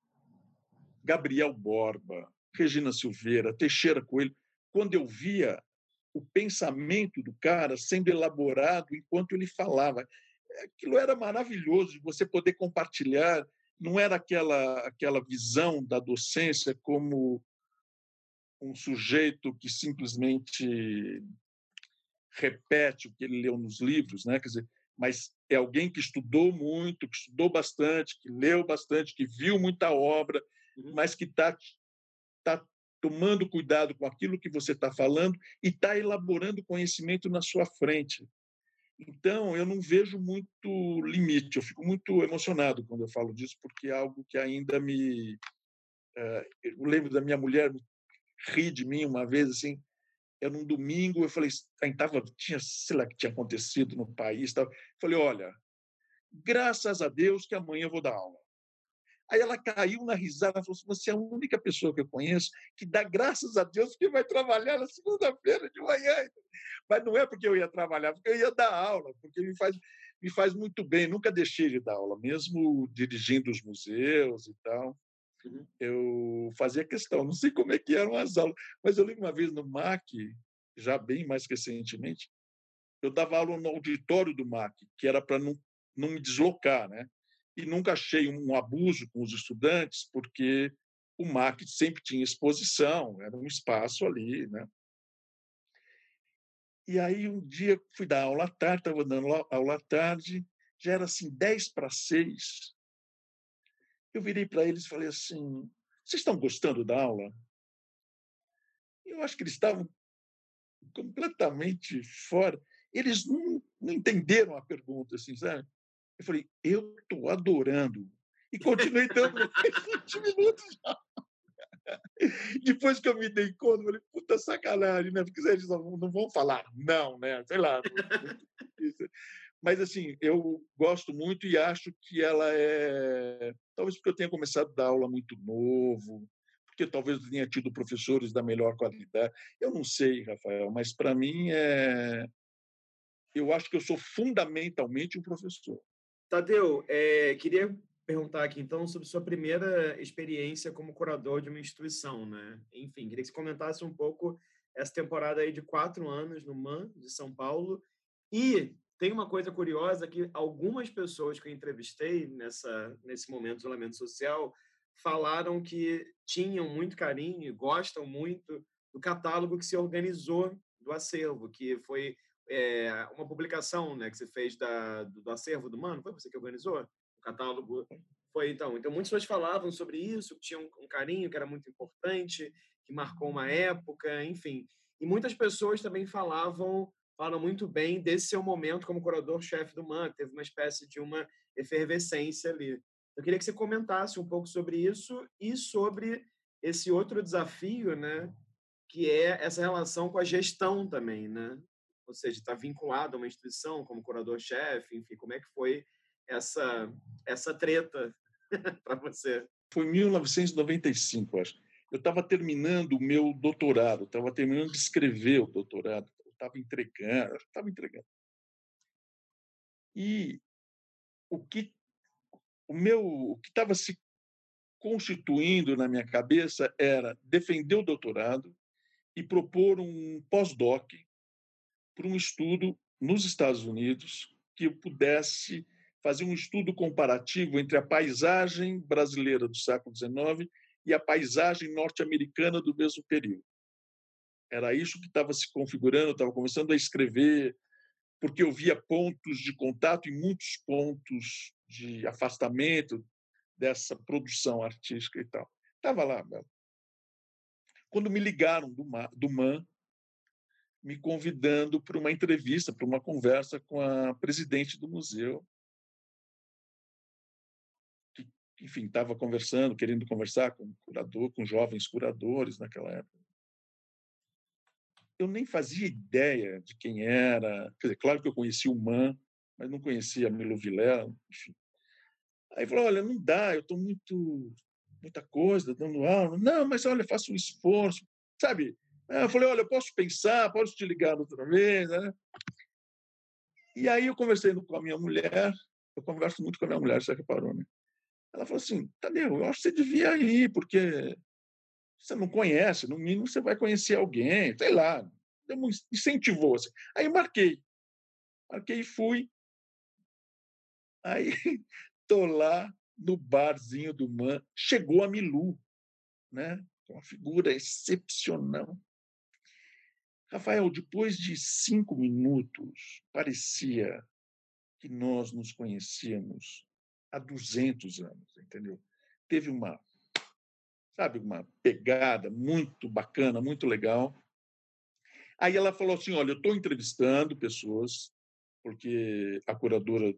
Speaker 2: Gabriel Borba, Regina Silveira, Teixeira Coelho, quando eu via o pensamento do cara sendo elaborado enquanto ele falava. Aquilo era maravilhoso de você poder compartilhar não era aquela aquela visão da docência como um sujeito que simplesmente repete o que ele leu nos livros, né? Quer dizer, mas é alguém que estudou muito, que estudou bastante, que leu bastante, que viu muita obra, uhum. mas que está tá tomando cuidado com aquilo que você está falando e está elaborando conhecimento na sua frente. Então, eu não vejo muito limite, eu fico muito emocionado quando eu falo disso, porque é algo que ainda me. Eh, eu lembro da minha mulher rir de mim uma vez, assim, era um domingo, eu falei, tava, tinha, sei lá, o que tinha acontecido no país, tava, falei, olha, graças a Deus que amanhã eu vou dar aula. Aí ela caiu na risada, falou assim, você é a única pessoa que eu conheço que dá graças a Deus que vai trabalhar na segunda-feira de manhã. Mas não é porque eu ia trabalhar, porque eu ia dar aula, porque me faz, me faz muito bem. Nunca deixei de dar aula, mesmo dirigindo os museus e tal. Uhum. Eu fazia questão, não sei como é que eram as aulas, mas eu lembro uma vez no MAC, já bem mais recentemente, eu dava aula no auditório do MAC, que era para não, não me deslocar, né? e nunca achei um abuso com os estudantes, porque o MAC sempre tinha exposição, era um espaço ali, né? E aí um dia fui dar aula à tarde, estava dando aula à tarde, já era assim 10 para 6. Eu virei para eles e falei assim: "Vocês estão gostando da aula?" Eu acho que eles estavam completamente fora. Eles não, não entenderam a pergunta, assim, sabe? Eu falei, eu estou adorando. E continuei dando (laughs) 20 minutos já. Depois que eu me dei conta, eu falei, puta sacanagem, né? Porque eles não, vão falar não, né? Sei lá. Mas, assim, eu gosto muito e acho que ela é. Talvez porque eu tenha começado a dar aula muito novo, porque talvez eu tenha tido professores da melhor qualidade. Eu não sei, Rafael, mas para mim é. Eu acho que eu sou fundamentalmente um professor.
Speaker 1: Tadeu, é, queria perguntar aqui então sobre sua primeira experiência como curador de uma instituição, né? Enfim, queria que você comentasse um pouco essa temporada aí de quatro anos no MAN de São Paulo. E tem uma coisa curiosa que algumas pessoas que eu entrevistei nessa nesse momento de isolamento social falaram que tinham muito carinho e gostam muito do catálogo que se organizou do acervo, que foi é, uma publicação né, que você fez da, do, do acervo do Mano, foi você que organizou? O catálogo foi então. Então, muitas pessoas falavam sobre isso, que tinha um, um carinho que era muito importante, que marcou uma época, enfim. E muitas pessoas também falavam, falam muito bem desse seu momento como curador-chefe do MAN, teve uma espécie de uma efervescência ali. Eu queria que você comentasse um pouco sobre isso e sobre esse outro desafio, né, que é essa relação com a gestão também, né? Ou seja, está vinculado a uma instituição como curador-chefe, enfim, como é que foi essa essa treta (laughs) para você?
Speaker 2: Foi em 1995, acho. Eu estava terminando o meu doutorado, estava terminando de escrever o doutorado, estava entregando, estava entregando. E o que o meu o que estava se constituindo na minha cabeça era defender o doutorado e propor um pós-doc para um estudo nos Estados Unidos que eu pudesse fazer um estudo comparativo entre a paisagem brasileira do século XIX e a paisagem norte-americana do mesmo período. Era isso que estava se configurando, estava começando a escrever, porque eu via pontos de contato e muitos pontos de afastamento dessa produção artística e tal. Estava lá, Bela. Quando me ligaram do, do MAN, me convidando para uma entrevista, para uma conversa com a presidente do museu, que, enfim, estava conversando, querendo conversar com curador, com jovens curadores naquela época. Eu nem fazia ideia de quem era. Quer dizer, claro que eu conhecia o Man, mas não conhecia Milo Vilela, enfim. Aí falou: olha, não dá, eu estou muito. muita coisa, dando aula. Não, mas olha, faço um esforço. Sabe? Eu falei: olha, eu posso pensar, posso te ligar outra vez. Né? E aí eu conversei com a minha mulher, eu converso muito com a minha mulher, você reparou, né? Ela falou assim: Tadeu, eu acho que você devia ir, porque você não conhece, no mínimo você vai conhecer alguém, sei lá. Incentivou. Assim. Aí marquei. Marquei e fui. Aí (laughs) Estou lá no barzinho do Man, chegou a Milu, né? uma figura excepcional. Rafael, depois de cinco minutos, parecia que nós nos conhecíamos há 200 anos, entendeu? Teve uma, sabe, uma pegada muito bacana, muito legal. Aí ela falou assim: Olha, eu estou entrevistando pessoas, porque a curadora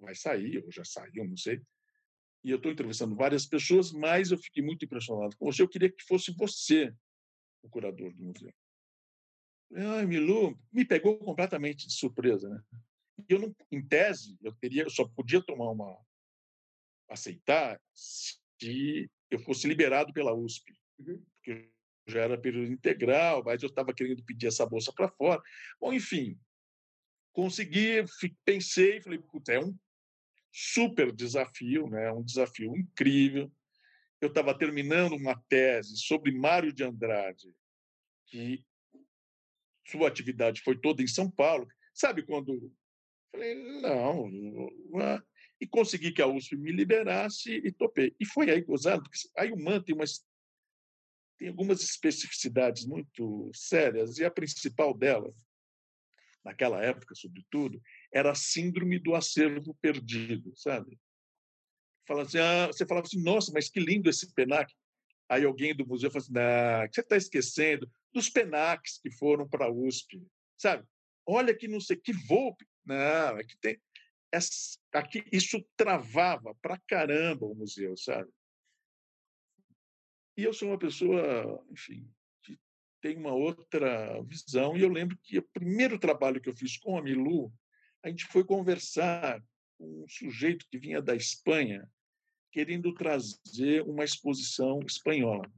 Speaker 2: vai sair, ou já saiu, não sei. E eu estou entrevistando várias pessoas, mas eu fiquei muito impressionado com você. Eu queria que fosse você o curador do museu. Ai, Milu, me pegou completamente de surpresa, né? Eu não, em tese, eu teria, eu só podia tomar uma aceitar eu fosse liberado pela USP, uhum. porque já era período integral, mas eu estava querendo pedir essa bolsa para fora. Bom, enfim, consegui, pensei, falei, é um super desafio, né? um desafio incrível. Eu estava terminando uma tese sobre Mário de Andrade, que sua atividade foi toda em São Paulo. Sabe quando. Falei, não. E consegui que a USP me liberasse e topei. E foi aí gozado, porque aí o MAN tem, umas, tem algumas especificidades muito sérias, e a principal delas, naquela época, sobretudo, era a síndrome do acervo perdido, sabe? Fala assim, ah, você falava assim, nossa, mas que lindo esse penac. Aí alguém do museu fala assim, ah, você está esquecendo dos penacs que foram para a USP, sabe? Olha que não sei, que voo. Não, é que tem... Essa, aqui, isso travava para caramba o museu, sabe? E eu sou uma pessoa, enfim, que tem uma outra visão. E eu lembro que o primeiro trabalho que eu fiz com a Milu a gente foi conversar com um sujeito que vinha da Espanha, querendo trazer uma exposição espanhola.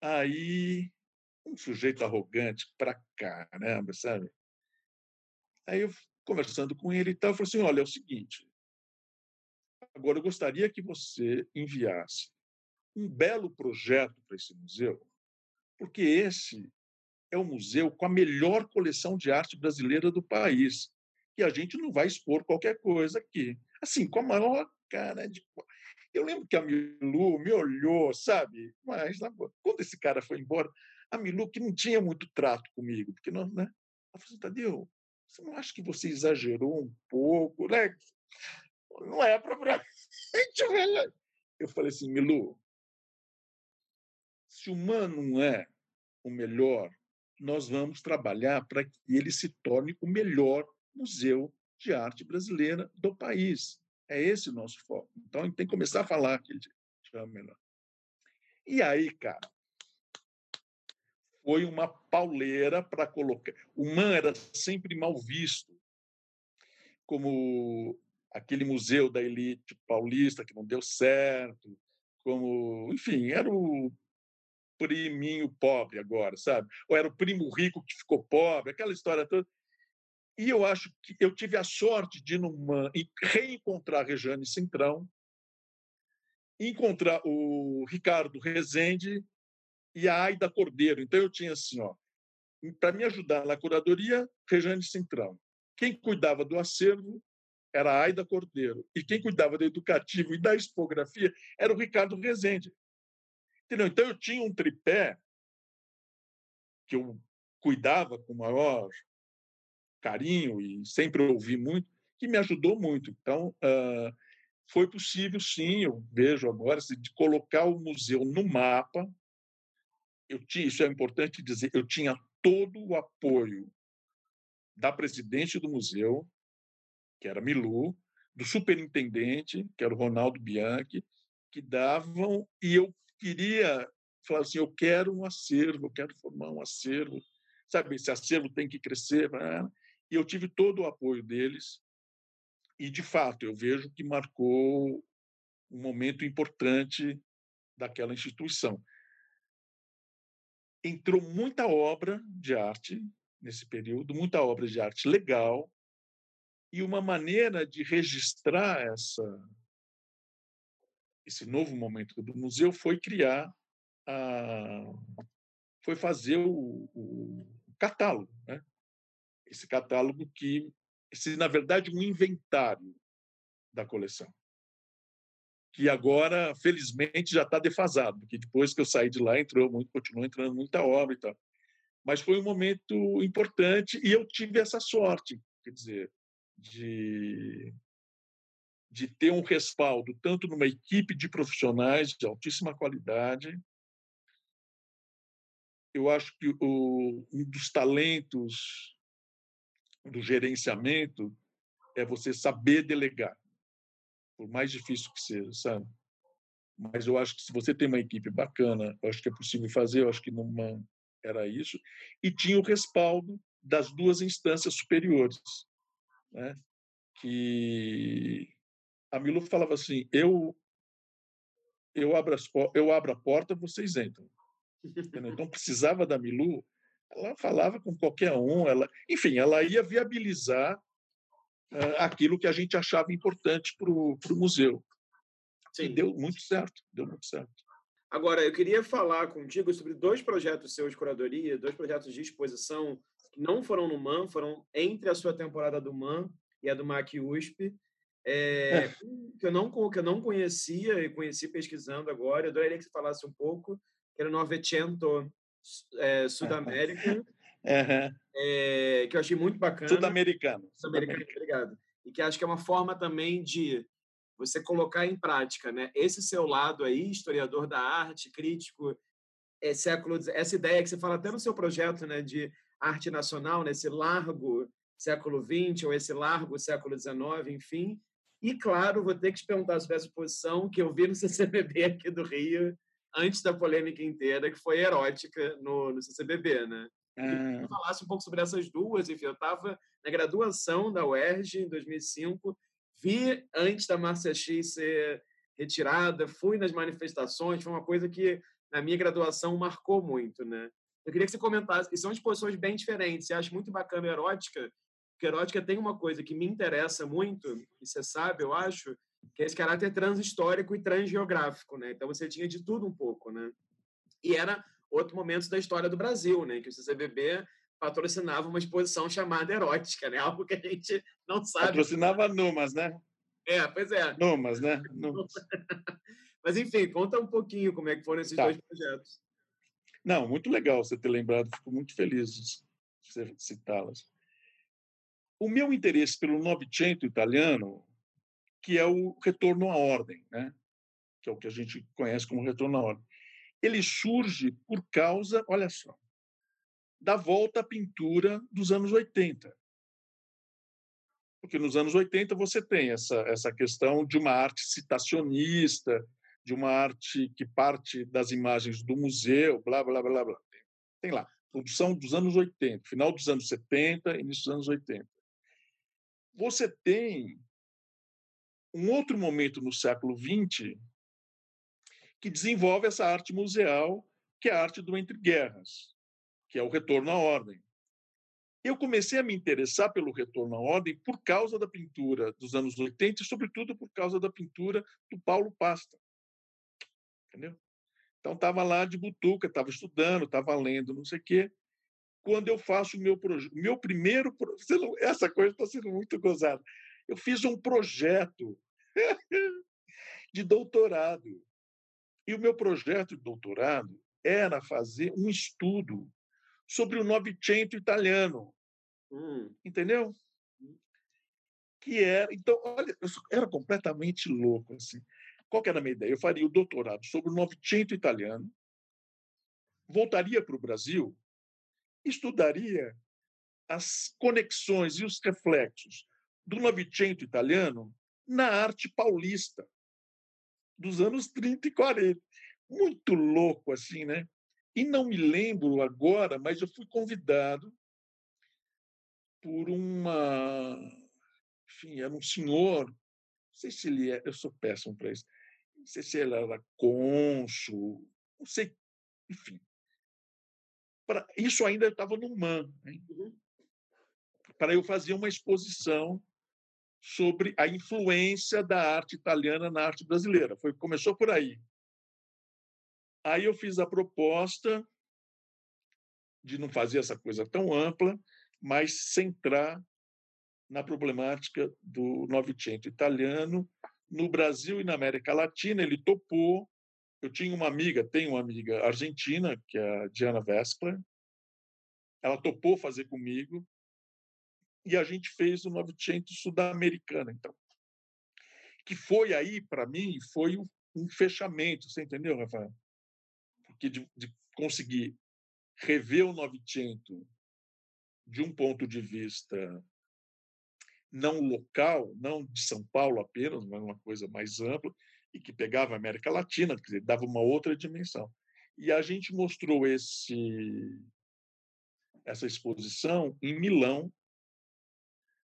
Speaker 2: Aí, um sujeito arrogante pra caramba, sabe? Aí eu, conversando com ele e tal, eu falei assim, olha, é o seguinte, agora eu gostaria que você enviasse um belo projeto para esse museu, porque esse é o museu com a melhor coleção de arte brasileira do país. E a gente não vai expor qualquer coisa aqui. Assim, com a maior cara de. Eu lembro que a Milu me olhou, sabe? Mas quando esse cara foi embora, a Milu, que não tinha muito trato comigo, porque não, né? Ela falou assim, Tadeu, você não acha que você exagerou um pouco, né? Não é para (laughs) Eu falei assim, Milu, se o humano não é o melhor nós vamos trabalhar para que ele se torne o melhor museu de arte brasileira do país. É esse o nosso foco. Então, a gente tem que começar a falar que ele é melhor. E aí, cara, foi uma pauleira para colocar. O MAN era sempre mal visto, como aquele museu da elite paulista que não deu certo, como, enfim, era o priminho pobre agora, sabe? Ou era o primo rico que ficou pobre, aquela história toda. E eu acho que eu tive a sorte de numa, reencontrar a Rejane Centrão, encontrar o Ricardo Rezende e a Aida Cordeiro. Então eu tinha assim, ó, para me ajudar na curadoria, Rejane Centrão. Quem cuidava do acervo era a Aida Cordeiro. E quem cuidava do educativo e da expografia era o Ricardo Rezende. Entendeu? Então eu tinha um tripé que eu cuidava com maior carinho e sempre ouvi muito, que me ajudou muito. Então, foi possível, sim, eu vejo agora, de colocar o museu no mapa. Eu tinha, isso é importante dizer, eu tinha todo o apoio da presidente do museu, que era Milu, do superintendente, que era o Ronaldo Bianchi, que davam, e eu queria falar assim, eu quero um acervo, eu quero formar um acervo, sabe, esse acervo tem que crescer? E eu tive todo o apoio deles. E, de fato, eu vejo que marcou um momento importante daquela instituição. Entrou muita obra de arte nesse período, muita obra de arte legal, e uma maneira de registrar essa, esse novo momento do museu foi criar, a, foi fazer o, o catálogo, né? esse catálogo que, esse, na verdade, um inventário da coleção, que agora, felizmente, já está defasado, porque depois que eu saí de lá, entrou muito, continuou entrando muita obra e tal. Mas foi um momento importante e eu tive essa sorte, quer dizer, de, de ter um respaldo tanto numa equipe de profissionais de altíssima qualidade. Eu acho que o, um dos talentos do gerenciamento é você saber delegar, por mais difícil que seja, sabe? Mas eu acho que se você tem uma equipe bacana, eu acho que é possível fazer, eu acho que numa era isso, e tinha o respaldo das duas instâncias superiores, né? Que a Milu falava assim: eu eu abro, as, eu abro a porta, vocês entram. Então precisava da Milu ela falava com qualquer um, ela, enfim, ela ia viabilizar aquilo que a gente achava importante para o museu. Sim. E deu muito certo, deu muito certo.
Speaker 1: Agora, eu queria falar contigo sobre dois projetos seus de curadoria, dois projetos de exposição que não foram no MAN, foram entre a sua temporada do MAN e a do MAC USP, é, é. que, eu não, que eu não conhecia e conheci pesquisando agora. Eu adoraria que você falasse um pouco, que era o Novecento é, (laughs) Sudamérica, uhum. é, que eu achei muito bacana.
Speaker 2: Sul-americano.
Speaker 1: Sul-americano, obrigado. E que acho que é uma forma também de você colocar em prática, né? Esse seu lado aí, historiador da arte, crítico, é século, essa ideia que você fala até no seu projeto, né, de arte nacional, nesse largo século XX ou esse largo século XIX, enfim. E claro, vou ter que te perguntar sobre essa exposição que eu vi no (laughs) CCBB aqui do Rio, antes da polêmica inteira, que foi erótica no, no CCBB, né? É. Falasse um pouco sobre essas duas, enfim, eu estava na graduação da UERJ em 2005, vi antes da Márcia X ser retirada, fui nas manifestações, foi uma coisa que na minha graduação marcou muito, né? Eu queria que você comentasse, que são exposições bem diferentes, você acha muito bacana a erótica, porque a erótica tem uma coisa que me interessa muito, e você sabe, eu acho, que é esse caráter transhistórico e transgeográfico, né? Então você tinha de tudo um pouco, né? E era outro momento da história do Brasil, né? Que o CCBB patrocinava uma exposição chamada erótica, né? (laughs) Algo que a gente não sabe.
Speaker 2: Patrocinava Numas, né?
Speaker 1: É, pois é.
Speaker 2: Numas, né? Numas. (laughs)
Speaker 1: Mas enfim, conta um pouquinho como é que foram esses tá. dois projetos.
Speaker 2: Não, muito legal você ter lembrado, fico muito feliz de citá-las. O meu interesse pelo Novecento italiano que é o retorno à ordem, né? que é o que a gente conhece como retorno à ordem. Ele surge por causa, olha só, da volta à pintura dos anos 80. Porque nos anos 80 você tem essa, essa questão de uma arte citacionista, de uma arte que parte das imagens do museu, blá, blá, blá, blá. Tem lá, produção dos anos 80, final dos anos 70, início dos anos 80. Você tem um outro momento no século XX que desenvolve essa arte museal, que é a arte do entre guerras, que é o retorno à ordem. Eu comecei a me interessar pelo retorno à ordem por causa da pintura dos anos 80 e, sobretudo, por causa da pintura do Paulo Pasta. Entendeu? Então, estava lá de butuca, estava estudando, estava lendo, não sei o quê. Quando eu faço o meu projeto, meu primeiro. (laughs) Essa coisa está sendo muito gozada. Eu fiz um projeto (laughs) de doutorado. E o meu projeto de doutorado era fazer um estudo sobre o Novecento italiano. Hum. Entendeu? Que era. Então, olha, eu era completamente louco. Assim. Qual era a minha ideia? Eu faria o doutorado sobre o Novecento italiano, voltaria para o Brasil, estudaria as conexões e os reflexos do Novecento italiano na arte paulista dos anos 30 e 40. Muito louco assim, né? E não me lembro agora, mas eu fui convidado por uma. Enfim, era um senhor, não sei se ele é, eu sou péssimo para isso, não sei se ele era cônsul, não sei, enfim. Pra, isso ainda estava no MAN? Uhum. para eu fazer uma exposição sobre a influência da arte italiana na arte brasileira. Foi começou por aí. Aí eu fiz a proposta de não fazer essa coisa tão ampla, mas centrar na problemática do Novecento italiano no Brasil e na América Latina. Ele topou. Eu tinha uma amiga, tenho uma amiga argentina, que é a Diana Vespler. Ela topou fazer comigo e a gente fez o Novecento sul-americano, então. Que foi aí, para mim, foi um fechamento, você entendeu, Rafael? porque de, de conseguir rever o Novecento de um ponto de vista não local, não de São Paulo apenas, mas uma coisa mais ampla, e que pegava a América Latina, quer dizer, dava uma outra dimensão. E a gente mostrou esse, essa exposição em Milão,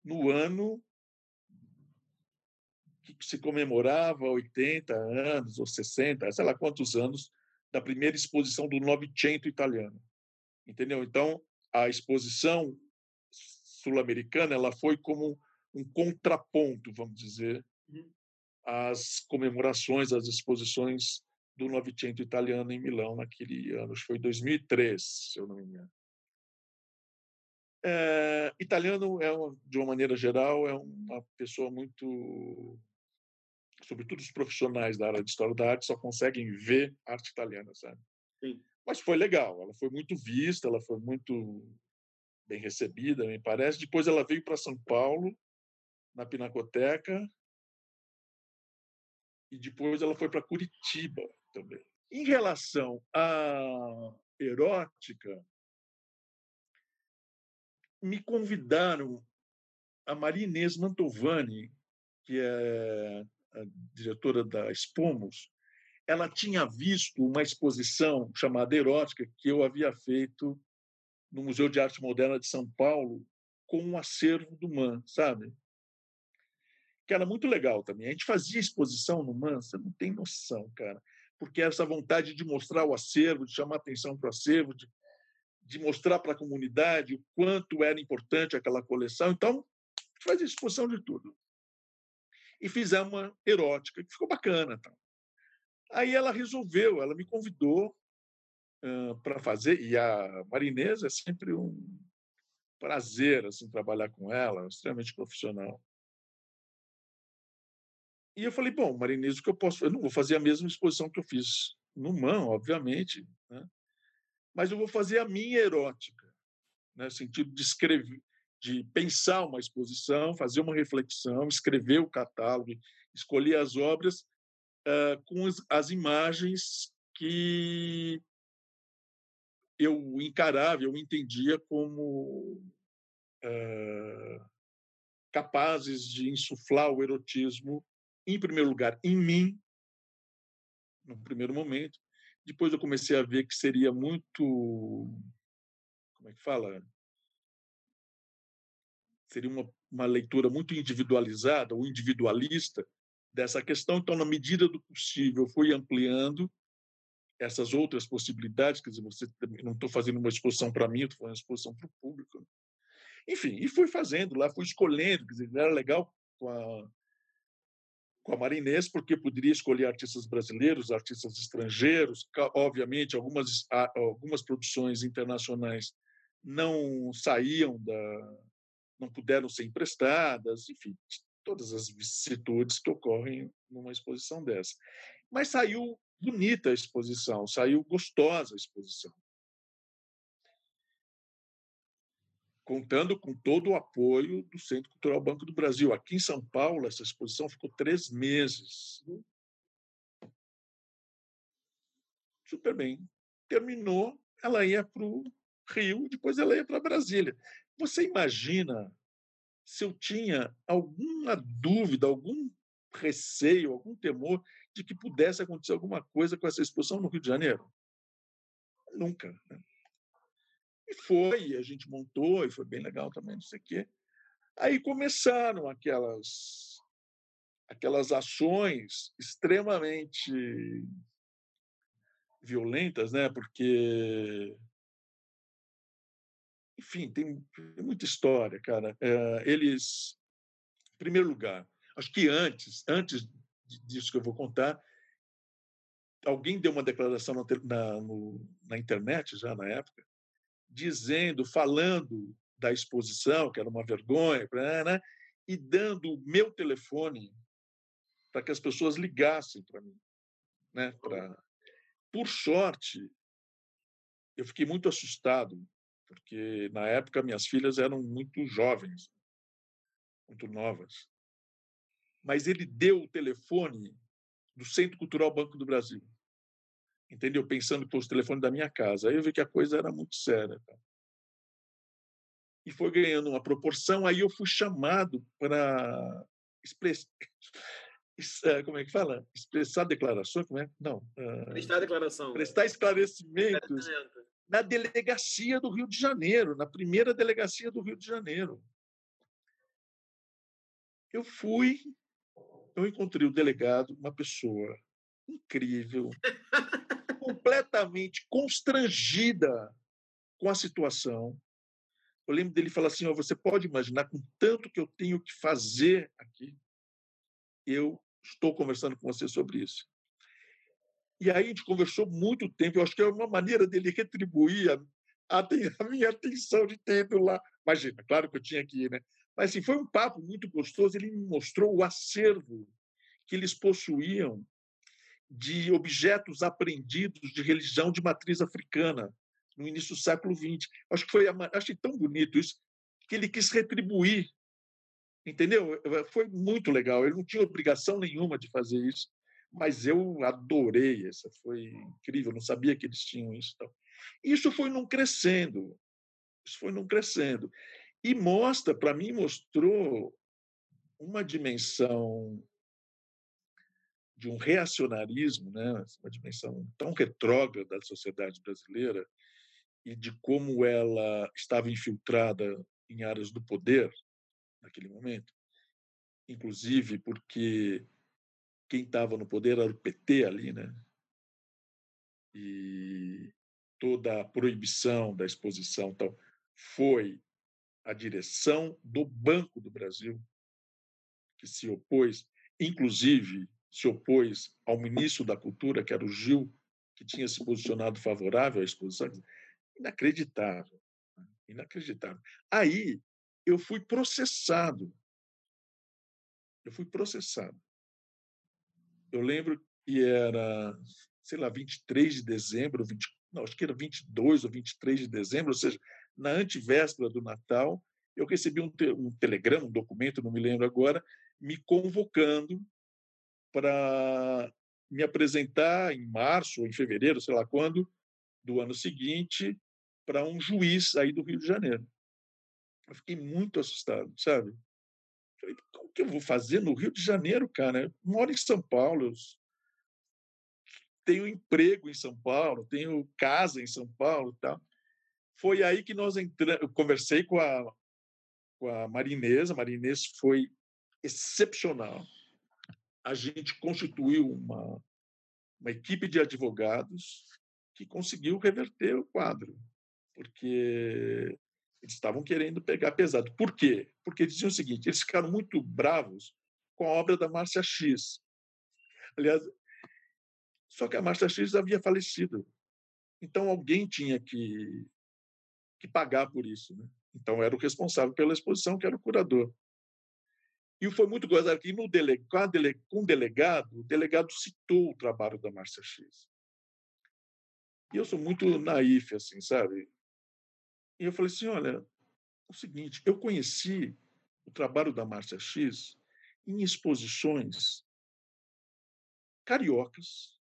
Speaker 2: no ano que se comemorava 80 anos ou 60, sei lá quantos anos da primeira exposição do Novecento italiano. Entendeu? Então, a exposição sul-americana ela foi como um contraponto, vamos dizer, uhum. às comemorações, às exposições do Novecento italiano em Milão naquele ano, acho que foi 2003, se eu não me engano. É, italiano é de uma maneira geral é uma pessoa muito sobretudo os profissionais da área de história da arte, só conseguem ver arte italiana, sabe? Sim. Mas foi legal, ela foi muito vista, ela foi muito bem recebida, me parece. Depois ela veio para São Paulo, na Pinacoteca, e depois ela foi para Curitiba também. Em relação à erótica, me convidaram a Maria Inês Mantovani, que é a diretora da Espomos, ela tinha visto uma exposição chamada Erótica que eu havia feito no Museu de Arte Moderna de São Paulo com um acervo do MAN, sabe? Que era muito legal também. A gente fazia exposição no MAN, você não tem noção, cara. Porque essa vontade de mostrar o acervo, de chamar atenção para o acervo, de, de mostrar para a comunidade o quanto era importante aquela coleção. Então, fazia exposição de tudo e fizemos uma erótica, que ficou bacana. Tá? Aí ela resolveu, ela me convidou uh, para fazer, e a Marinesa é sempre um prazer assim trabalhar com ela, extremamente profissional. E eu falei, bom, Marinesa, o que eu posso Eu não vou fazer a mesma exposição que eu fiz no MAN, obviamente, né? Mas eu vou fazer a minha erótica, né? no sentido de escrever, de pensar uma exposição, fazer uma reflexão, escrever o catálogo, escolher as obras uh, com as, as, imagens que eu encarava, eu entendia como uh, capazes de insuflar o erotismo, em primeiro lugar, em mim, no primeiro momento. Depois eu comecei a ver que seria muito. Como é que fala? Seria uma, uma leitura muito individualizada ou individualista dessa questão. Então, na medida do possível, fui ampliando essas outras possibilidades. Quer dizer, você, não estou fazendo uma exposição para mim, estou fazendo uma exposição para o público. Né? Enfim, e fui fazendo lá, fui escolhendo. Quer dizer, era legal com a, com a Marinês, porque poderia escolher artistas brasileiros, artistas estrangeiros. Obviamente, algumas, algumas produções internacionais não saíam da. não puderam ser emprestadas, enfim, todas as vicissitudes que ocorrem numa exposição dessa. Mas saiu bonita a exposição, saiu gostosa a exposição. Contando com todo o apoio do Centro Cultural Banco do Brasil. Aqui em São Paulo, essa exposição ficou três meses. Super bem. Terminou, ela ia para o Rio, depois ela ia para Brasília. Você imagina se eu tinha alguma dúvida, algum receio, algum temor de que pudesse acontecer alguma coisa com essa exposição no Rio de Janeiro? Nunca. Né? E foi, a gente montou, e foi bem legal também, não sei o quê. Aí começaram aquelas, aquelas ações extremamente violentas, né? Porque, enfim, tem, muita história, cara. É, eles, em primeiro lugar, acho que antes, antes disso que eu vou contar, alguém deu uma declaração na, na, no, na internet já na época dizendo, falando da exposição, que era uma vergonha, né? e dando o meu telefone para que as pessoas ligassem para mim. Né? Pra... Por sorte, eu fiquei muito assustado, porque na época minhas filhas eram muito jovens, muito novas. Mas ele deu o telefone do Centro Cultural Banco do Brasil entendeu? Pensando que foi os telefones da minha casa. Aí eu vi que a coisa era muito séria. Tá? E foi ganhando uma proporção. Aí eu fui chamado para expressar. Eh, como é que fala? Expressar declarações? Como é? Não.
Speaker 1: Uh... Prestar declaração.
Speaker 2: Prestar esclarecimentos na delegacia do Rio de Janeiro, na primeira delegacia do Rio de Janeiro. Eu fui, eu encontrei o delegado, uma pessoa incrível, (laughs) completamente constrangida com a situação. Eu lembro dele falar assim: oh, você pode imaginar, com tanto que eu tenho que fazer aqui, eu estou conversando com você sobre isso. E aí a gente conversou muito tempo. Eu acho que é uma maneira dele retribuir a, a, a minha atenção de ter ido lá. Imagina, claro que eu tinha que ir, né? Mas assim, foi um papo muito gostoso. Ele me mostrou o acervo que eles possuíam de objetos apreendidos de religião de matriz africana no início do século XX. Acho que foi achei tão bonito isso que ele quis retribuir, entendeu? Foi muito legal. Ele não tinha obrigação nenhuma de fazer isso, mas eu adorei essa. Foi incrível. Não sabia que eles tinham isso. Então. Isso foi num crescendo. Isso foi num crescendo e mostra, para mim, mostrou uma dimensão de um reacionarismo, né, uma dimensão tão retrógrada da sociedade brasileira e de como ela estava infiltrada em áreas do poder naquele momento, inclusive porque quem estava no poder era o PT ali, né? E toda a proibição da exposição tal foi a direção do Banco do Brasil que se opôs, inclusive se opôs ao ministro da Cultura, que era o Gil, que tinha se posicionado favorável à exposição. Inacreditável. Né, inacreditável. Aí eu fui processado. Eu fui processado. Eu lembro que era, sei lá, 23 de dezembro, 20, não, acho que era 22 ou 23 de dezembro, ou seja, na antivéspera do Natal, eu recebi um, te, um telegrama, um documento, não me lembro agora, me convocando para me apresentar em março ou em fevereiro, sei lá quando, do ano seguinte, para um juiz aí do Rio de Janeiro. Eu fiquei muito assustado, sabe? Falei, o que eu vou fazer no Rio de Janeiro, cara? Eu moro em São Paulo. tenho emprego em São Paulo, tenho casa em São Paulo, tal. Foi aí que nós entramos. Eu conversei com a com a Marinês, a Marinês foi excepcional. A gente constituiu uma uma equipe de advogados que conseguiu reverter o quadro, porque eles estavam querendo pegar pesado. Por quê? Porque diziam o seguinte: eles ficaram muito bravos com a obra da Márcia X. Aliás, só que a Márcia X havia falecido. Então alguém tinha que, que pagar por isso. Né? Então era o responsável pela exposição, que era o curador. E foi muito gozado que no dele, com, dele, com o delegado, o delegado citou o trabalho da Márcia X. E eu sou muito naif, assim, sabe? E eu falei assim, olha, é o seguinte, eu conheci o trabalho da Márcia X em exposições cariocas,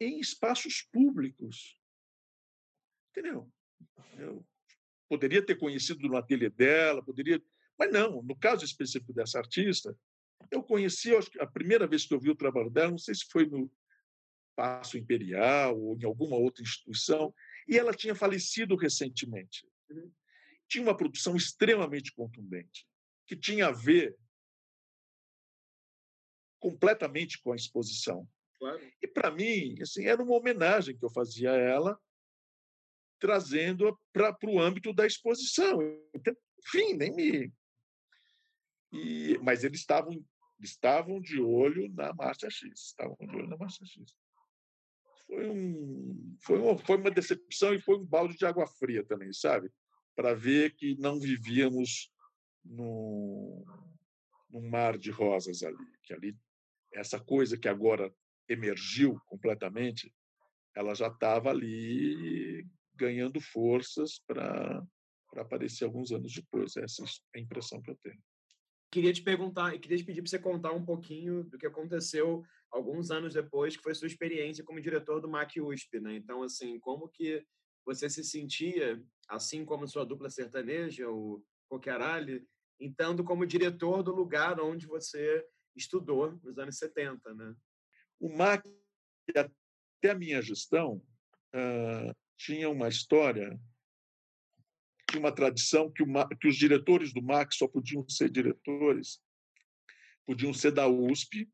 Speaker 2: em espaços públicos. Entendeu? Eu poderia ter conhecido no ateliê dela, poderia mas não, no caso específico dessa artista, eu conheci, acho que a primeira vez que eu vi o trabalho dela, não sei se foi no Paço Imperial ou em alguma outra instituição, e ela tinha falecido recentemente. Tinha uma produção extremamente contundente, que tinha a ver completamente com a exposição. Claro. E para mim, assim, era uma homenagem que eu fazia a ela, trazendo-a para o âmbito da exposição. Então, enfim, nem me e, mas eles estavam estavam de olho na Marcha X, estavam de olho na Marcha X. Foi um foi uma, foi uma decepção e foi um balde de água fria também, sabe? Para ver que não vivíamos num, num mar de rosas ali, que ali essa coisa que agora emergiu completamente, ela já estava ali ganhando forças para aparecer alguns anos depois. Essa é a impressão que eu tenho
Speaker 1: queria te perguntar, e queria te pedir para você contar um pouquinho do que aconteceu alguns anos depois, que foi sua experiência como diretor do MAC USP, né? Então, assim, como que você se sentia, assim como sua dupla sertaneja, o Coquerali, estando como diretor do lugar onde você estudou nos anos 70, né?
Speaker 2: O MAC, até a minha gestão, uh, tinha uma história tinha uma tradição que, que os diretores do MAC só podiam ser diretores, podiam ser da USP,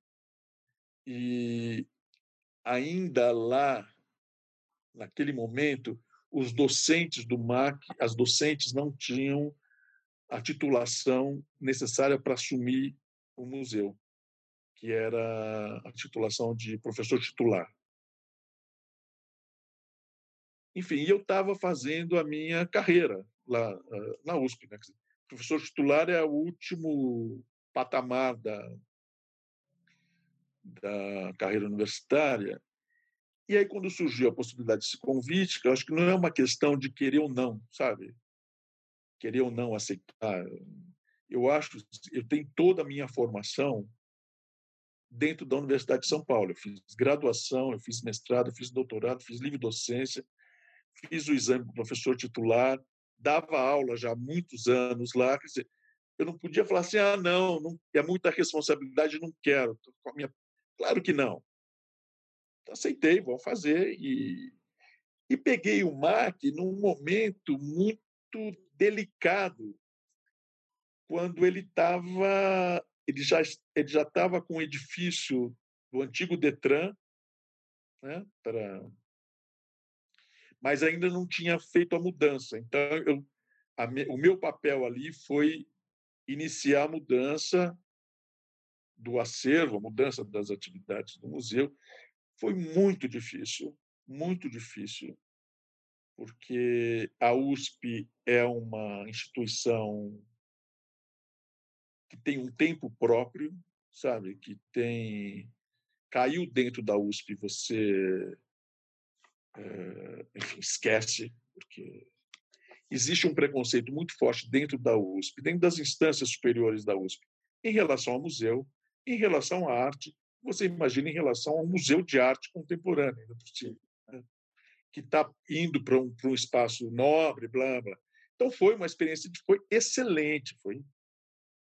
Speaker 2: e ainda lá, naquele momento, os docentes do MAC, as docentes não tinham a titulação necessária para assumir o museu, que era a titulação de professor titular. Enfim, eu estava fazendo a minha carreira lá na USP. Né? O professor titular é o último patamar da, da carreira universitária. E aí, quando surgiu a possibilidade desse convite, eu acho que não é uma questão de querer ou não, sabe? Querer ou não aceitar. Eu acho, eu tenho toda a minha formação dentro da Universidade de São Paulo. Eu fiz graduação, eu fiz mestrado, eu fiz doutorado, fiz livre docência, fiz o exame para professor titular, dava aula já há muitos anos lá, quer dizer, eu não podia falar assim, ah, não, não é muita responsabilidade, não quero. Minha... Claro que não. Então, aceitei, vou fazer e, e peguei o MAC num momento muito delicado, quando ele estava, ele já ele já estava com o edifício do antigo Detran, né, para mas ainda não tinha feito a mudança. Então, eu, a, o meu papel ali foi iniciar a mudança do acervo, a mudança das atividades do museu. Foi muito difícil, muito difícil, porque a USP é uma instituição que tem um tempo próprio, sabe, que tem caiu dentro da USP, você enfim, (laughs) esquece, porque existe um preconceito muito forte dentro da USP, dentro das instâncias superiores da USP, em relação ao museu, em relação à arte. Você imagina em relação ao museu de arte contemporânea, né? que está indo para um, um espaço nobre, blá blá. Então foi uma experiência que foi excelente, foi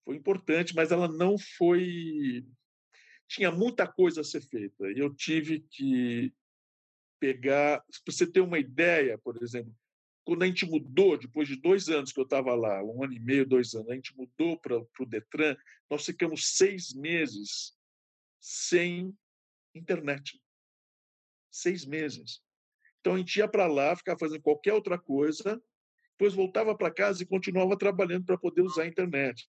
Speaker 2: foi importante, mas ela não foi tinha muita coisa a ser feita e eu tive que pegar. Para você ter uma ideia, por exemplo, quando a gente mudou, depois de dois anos que eu estava lá, um ano e meio, dois anos, a gente mudou para o Detran, nós ficamos seis meses sem internet. Seis meses. Então a gente ia para lá, ficava fazendo qualquer outra coisa, depois voltava para casa e continuava trabalhando para poder usar a internet.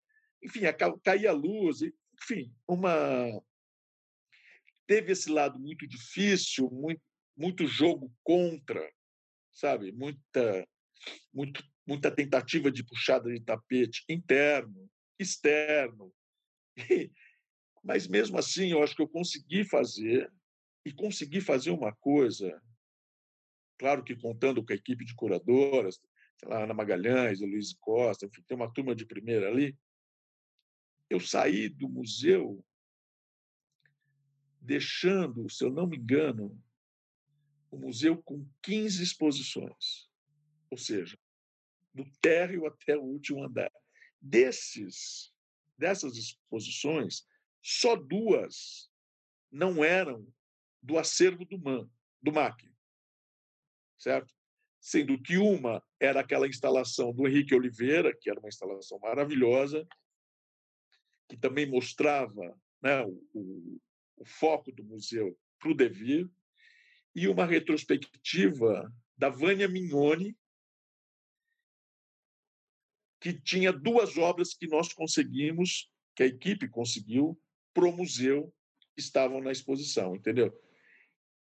Speaker 2: Enfim, caía a luz, enfim, uma teve esse lado muito difícil, muito, muito jogo contra, sabe? Muita, muito, muita tentativa de puxada de tapete interno, externo. Mas mesmo assim, eu acho que eu consegui fazer e consegui fazer uma coisa, claro que contando com a equipe de curadoras, sei lá, Ana Magalhães, Luiz Costa, enfim, tem uma turma de primeira ali. Eu saí do museu deixando, se eu não me engano, o museu com 15 exposições, ou seja, do térreo até o último andar. Desses, dessas exposições, só duas não eram do acervo do MAN, do MAC, certo? Sendo que uma era aquela instalação do Henrique Oliveira, que era uma instalação maravilhosa, que também mostrava né, o, o foco do museu para o devir, e uma retrospectiva da Vânia Mignoni, que tinha duas obras que nós conseguimos, que a equipe conseguiu, para o museu, estavam na exposição, entendeu?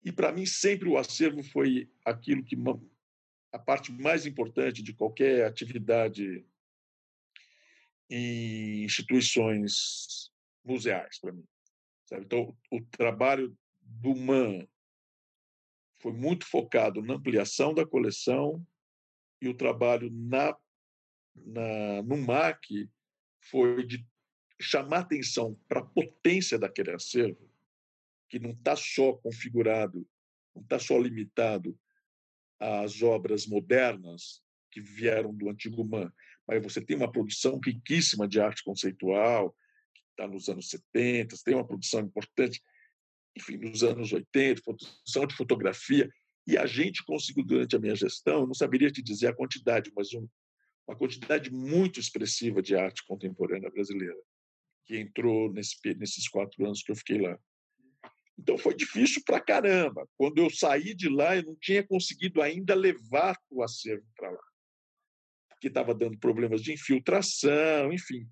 Speaker 2: E para mim sempre o acervo foi aquilo que a parte mais importante de qualquer atividade em instituições museais para mim. Sabe? Então, o trabalho do MAN foi muito focado na ampliação da coleção e o trabalho na, na no MAC foi de chamar atenção para a potência daquele acervo, que não está só configurado, não está só limitado às obras modernas que vieram do antigo MAN, mas você tem uma produção riquíssima de arte conceitual, está nos anos 70, tem uma produção importante, enfim, nos anos 80, produção de fotografia. E a gente conseguiu, durante a minha gestão, não saberia te dizer a quantidade, mas um, uma quantidade muito expressiva de arte contemporânea brasileira que entrou nesse, nesses quatro anos que eu fiquei lá. Então foi difícil para caramba. Quando eu saí de lá, eu não tinha conseguido ainda levar o acervo para lá, porque estava dando problemas de infiltração, enfim,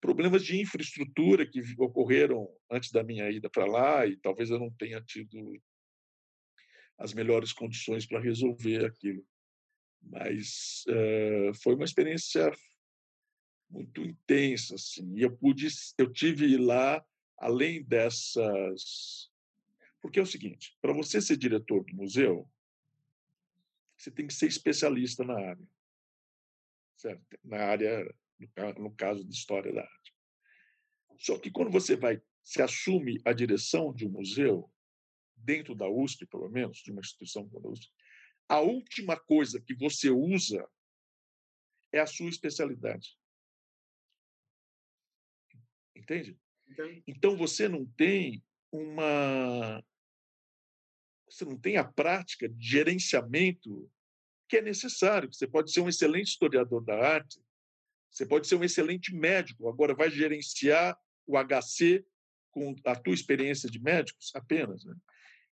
Speaker 2: problemas de infraestrutura que ocorreram antes da minha ida para lá e talvez eu não tenha tido as melhores condições para resolver aquilo. Mas uh, foi uma experiência muito intensa, assim. E eu pude, eu tive lá além dessas, porque é o seguinte: para você ser diretor do museu, você tem que ser especialista na área, certo? Na área no caso de história da arte. Só que quando você vai se assume a direção de um museu dentro da USP, pelo menos, de uma instituição como a USP, a última coisa que você usa é a sua especialidade. Entende? Então você não tem uma você não tem a prática de gerenciamento que é necessário. Você pode ser um excelente historiador da arte, você pode ser um excelente médico, agora vai gerenciar o HC com a tua experiência de médicos apenas. Né?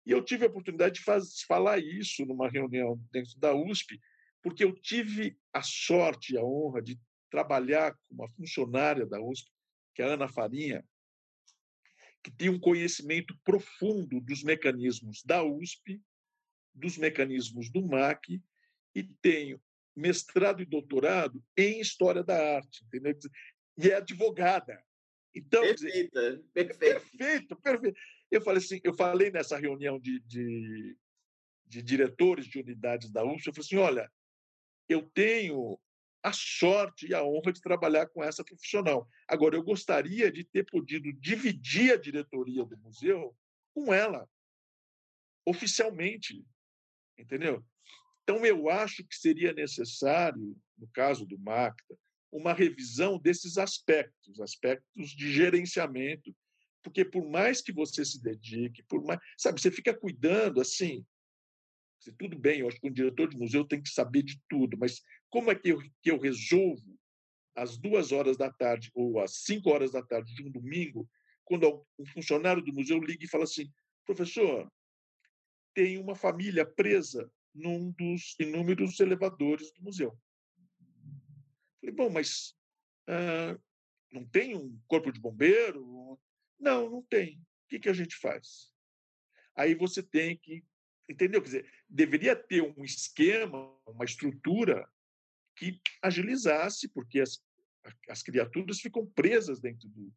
Speaker 2: E eu tive a oportunidade de faz, falar isso numa reunião dentro da USP, porque eu tive a sorte e a honra de trabalhar com uma funcionária da USP, que é a Ana Farinha, que tem um conhecimento profundo dos mecanismos da USP, dos mecanismos do MAC, e tem mestrado e doutorado em História da Arte, entendeu? E é advogada. Então,
Speaker 1: perfeita,
Speaker 2: perfeito, perfeito. Eu falei assim, eu falei nessa reunião de, de, de diretores de unidades da UFS, eu falei assim, olha, eu tenho a sorte e a honra de trabalhar com essa profissional. Agora, eu gostaria de ter podido dividir a diretoria do museu com ela, oficialmente, entendeu? Então, eu acho que seria necessário, no caso do MACTA, uma revisão desses aspectos, aspectos de gerenciamento, porque por mais que você se dedique, por mais, sabe, você fica cuidando assim, Tudo bem, eu acho que um diretor de museu tem que saber de tudo, mas como é que eu, que eu resolvo às duas horas da tarde ou às cinco horas da tarde de um domingo, quando um funcionário do museu liga e fala assim, professor, tem uma família presa num dos inúmeros elevadores do museu. Falei, bom, mas não tem um corpo de bombeiro? Não, não tem. O que, que a gente faz? Aí você tem que. Entendeu? Quer dizer, deveria ter um esquema, uma estrutura que agilizasse, porque as, as criaturas ficam presas dentro do,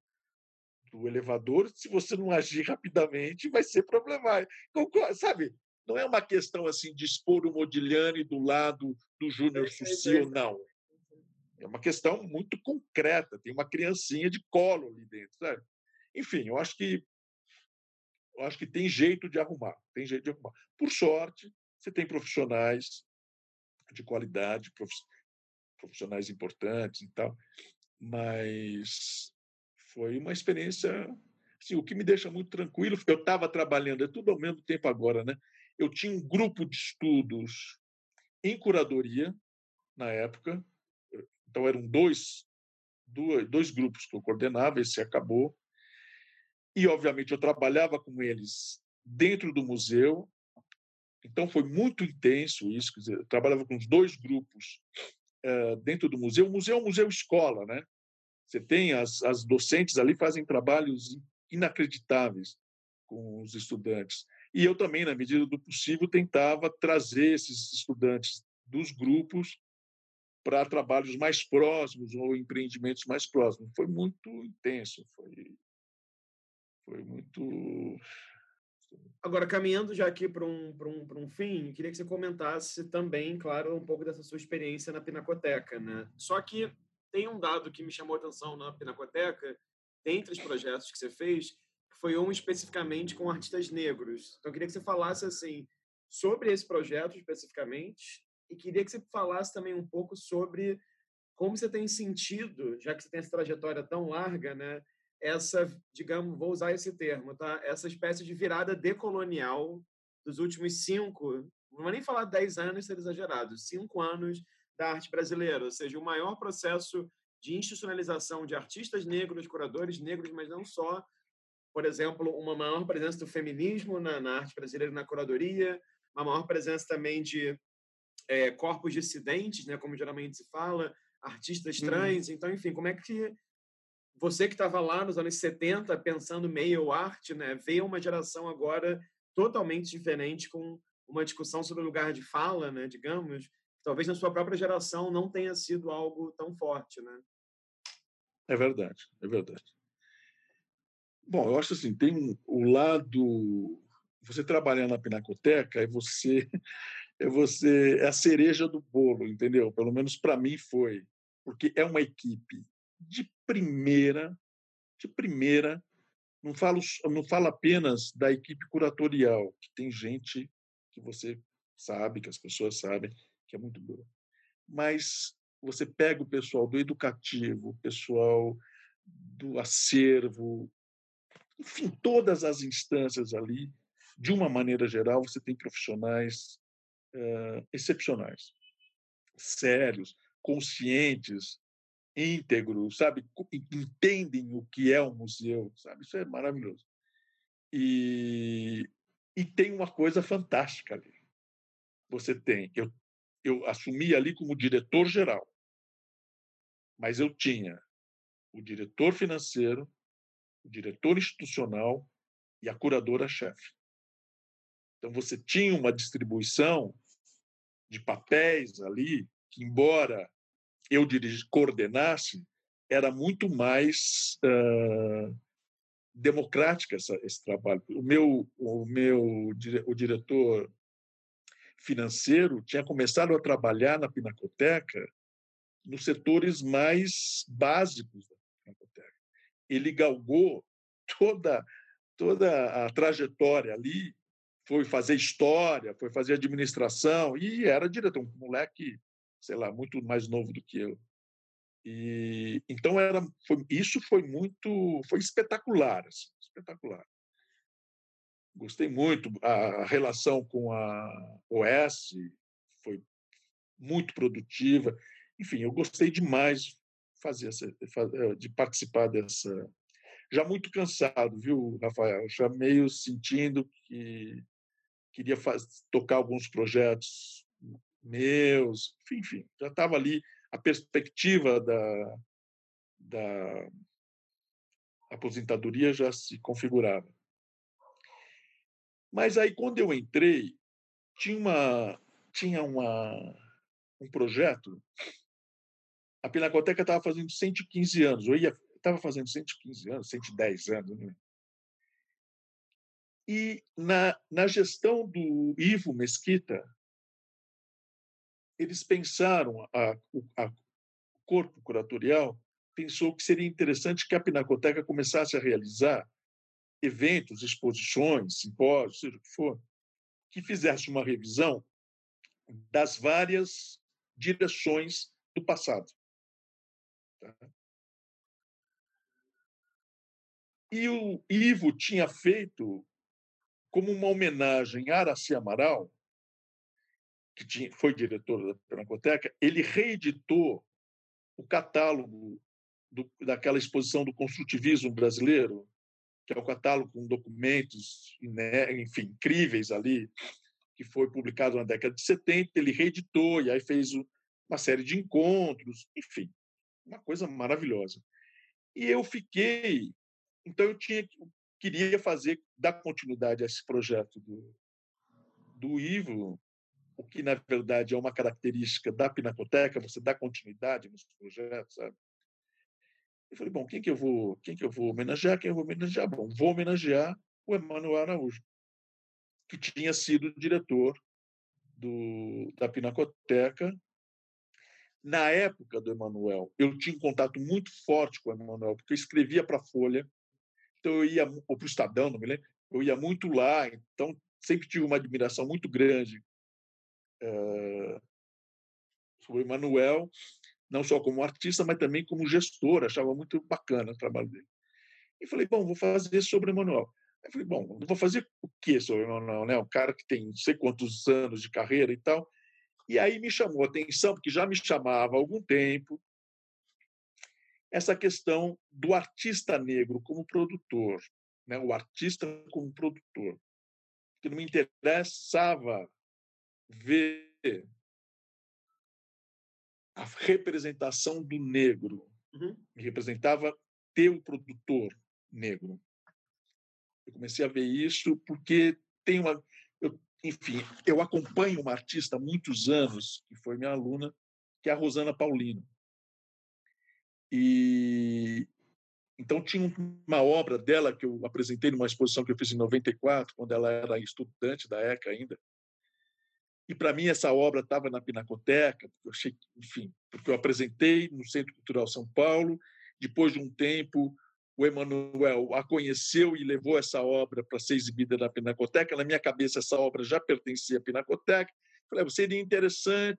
Speaker 2: do elevador. Se você não agir rapidamente, vai ser problemático. Sabe? Não é uma questão assim de expor o Modigliani do lado do Júnior Suci ou não. É uma questão muito concreta. Tem uma criancinha de colo ali dentro, sabe? Enfim, eu acho que eu acho que tem jeito de arrumar. Tem jeito de arrumar. Por sorte, você tem profissionais de qualidade, profissionais importantes e tal, mas foi uma experiência. Assim, o que me deixa muito tranquilo, eu estava trabalhando, é tudo ao mesmo tempo agora, né? Eu tinha um grupo de estudos em curadoria na época, então eram dois, dois, dois grupos que eu coordenava, esse acabou. E, obviamente, eu trabalhava com eles dentro do museu, então foi muito intenso isso. Quer dizer, eu trabalhava com os dois grupos uh, dentro do museu. O museu é um museu-escola, né? Você tem as, as docentes ali fazem trabalhos inacreditáveis com os estudantes. E eu também, na medida do possível, tentava trazer esses estudantes dos grupos para trabalhos mais próximos ou empreendimentos mais próximos. Foi muito intenso, foi, foi muito.
Speaker 1: Agora, caminhando já aqui para um, um, um fim, queria que você comentasse também, claro, um pouco dessa sua experiência na Pinacoteca. Né? Só que tem um dado que me chamou a atenção na Pinacoteca, dentre os projetos que você fez, que foi um especificamente com artistas negros. Então, eu queria que você falasse assim sobre esse projeto especificamente e queria que você falasse também um pouco sobre como você tem sentido, já que você tem essa trajetória tão larga, né? Essa, digamos, vou usar esse termo, tá? Essa espécie de virada decolonial dos últimos cinco, não vou nem falar dez anos, ser exagerado, cinco anos da arte brasileira, ou seja, o maior processo de institucionalização de artistas negros, curadores negros, mas não só, por exemplo, uma maior presença do feminismo na, na arte brasileira na curadoria, uma maior presença também de é, corpos dissidentes, né, como geralmente se fala, artistas uhum. trans. Uhum. Então, enfim, como é que você que estava lá nos anos 70 pensando meio arte, né, vê uma geração agora totalmente diferente com uma discussão sobre o lugar de fala, né, digamos, talvez na sua própria geração não tenha sido algo tão forte, né?
Speaker 2: É verdade, é verdade. Bom, eu acho assim, tem o lado você trabalhar na pinacoteca e você (laughs) é você é a cereja do bolo, entendeu? Pelo menos para mim foi, porque é uma equipe de primeira, de primeira. Não falo, não falo apenas da equipe curatorial, que tem gente que você sabe, que as pessoas sabem, que é muito boa. Mas você pega o pessoal do educativo, o pessoal do acervo, enfim, todas as instâncias ali, de uma maneira geral, você tem profissionais uh, excepcionais, sérios, conscientes, íntegros, sabe? Entendem o que é um museu, sabe? Isso é maravilhoso. E, e tem uma coisa fantástica ali. Você tem, eu, eu assumi ali como diretor geral, mas eu tinha o diretor financeiro, o diretor institucional e a curadora-chefe. Então, você tinha uma distribuição de papéis ali, que, embora eu coordenasse, era muito mais uh, democrática essa, esse trabalho. O meu, o meu o diretor financeiro tinha começado a trabalhar na Pinacoteca nos setores mais básicos da. Ele galgou toda toda a trajetória ali foi fazer história, foi fazer administração e era diretor, um moleque, sei lá, muito mais novo do que eu. E então era, foi, isso foi muito, foi espetacular, assim, espetacular. Gostei muito. A relação com a OS foi muito produtiva. Enfim, eu gostei demais fazer essa, eh, de participar dessa. Já muito cansado, viu, Rafael? Já meio sentindo que queria tocar alguns projetos meus, enfim, já estava ali a perspectiva da, da aposentadoria já se configurava. Mas aí, quando eu entrei, tinha, uma, tinha uma, um projeto. A Pinacoteca estava fazendo 115 anos, eu estava fazendo 115 anos, 110 anos. Né? E na, na gestão do Ivo Mesquita, eles pensaram, a, a, corpo curatorial pensou que seria interessante que a Pinacoteca começasse a realizar eventos, exposições, simpósios, seja o que for, que fizesse uma revisão das várias direções do passado. Tá? E o Ivo tinha feito, como uma homenagem a Araci Amaral, que tinha, foi diretor da Pinacoteca, ele reeditou o catálogo do, daquela exposição do construtivismo brasileiro, que é o catálogo com documentos, enfim, incríveis ali, que foi publicado na década de 70, ele reeditou e aí fez uma série de encontros, enfim, uma coisa maravilhosa. E eu fiquei, então eu tinha queria fazer dar continuidade a esse projeto do, do Ivo, o que na verdade é uma característica da Pinacoteca, você dá continuidade nos projetos, sabe? Eu falei, bom, quem que eu vou, quem que eu vou homenagear? Quem eu vou homenagear? Bom, vou homenagear o Emanuel Araújo, que tinha sido diretor do, da Pinacoteca. Na época do Emanuel, eu tinha um contato muito forte com o Emanuel, porque eu escrevia para a Folha, então eu ia, ou para o Estadão, não me lembro, eu ia muito lá, então sempre tive uma admiração muito grande uh, sobre o Emanuel não só como artista, mas também como gestor, achava muito bacana o trabalho dele. E falei, bom, vou fazer sobre Emanuel. Aí falei, bom, vou fazer o que sobre Emanuel? Né? Um cara que tem não sei quantos anos de carreira e tal. E aí me chamou a atenção, porque já me chamava há algum tempo, essa questão do artista negro como produtor, né? o artista como produtor. Que não me interessava ver a representação do negro. Uhum. Me representava ter um produtor negro. Eu comecei a ver isso porque tem uma. Enfim, eu acompanho uma artista há muitos anos, que foi minha aluna, que é a Rosana Paulino. E então tinha uma obra dela que eu apresentei numa exposição que eu fiz em 94, quando ela era estudante da ECA ainda, e para mim essa obra estava na Pinacoteca, porque eu achei, enfim, porque eu apresentei no Centro Cultural São Paulo. Depois de um tempo, o Emanuel a conheceu e levou essa obra para ser exibida na Pinacoteca. Na minha cabeça, essa obra já pertencia à Pinacoteca. Falei, ah, seria interessante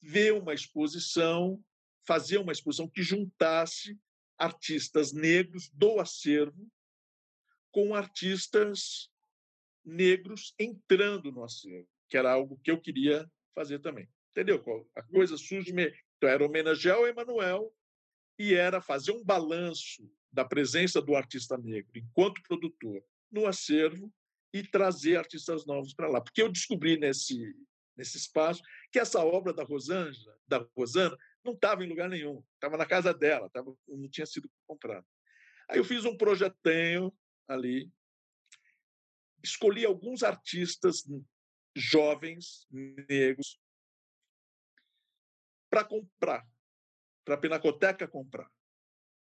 Speaker 2: ver uma exposição, fazer uma exposição que juntasse artistas negros do acervo com artistas negros entrando no acervo que era algo que eu queria fazer também. Entendeu? A coisa surge. Então, era homenagear o Emanuel e era fazer um balanço da presença do artista negro enquanto produtor no acervo e trazer artistas novos para lá. Porque eu descobri nesse, nesse espaço que essa obra da Rosângela, da Rosana, não estava em lugar nenhum, estava na casa dela, tava, não tinha sido comprada. Aí eu fiz um projetinho ali, escolhi alguns artistas jovens negros para comprar, para a Pinacoteca comprar.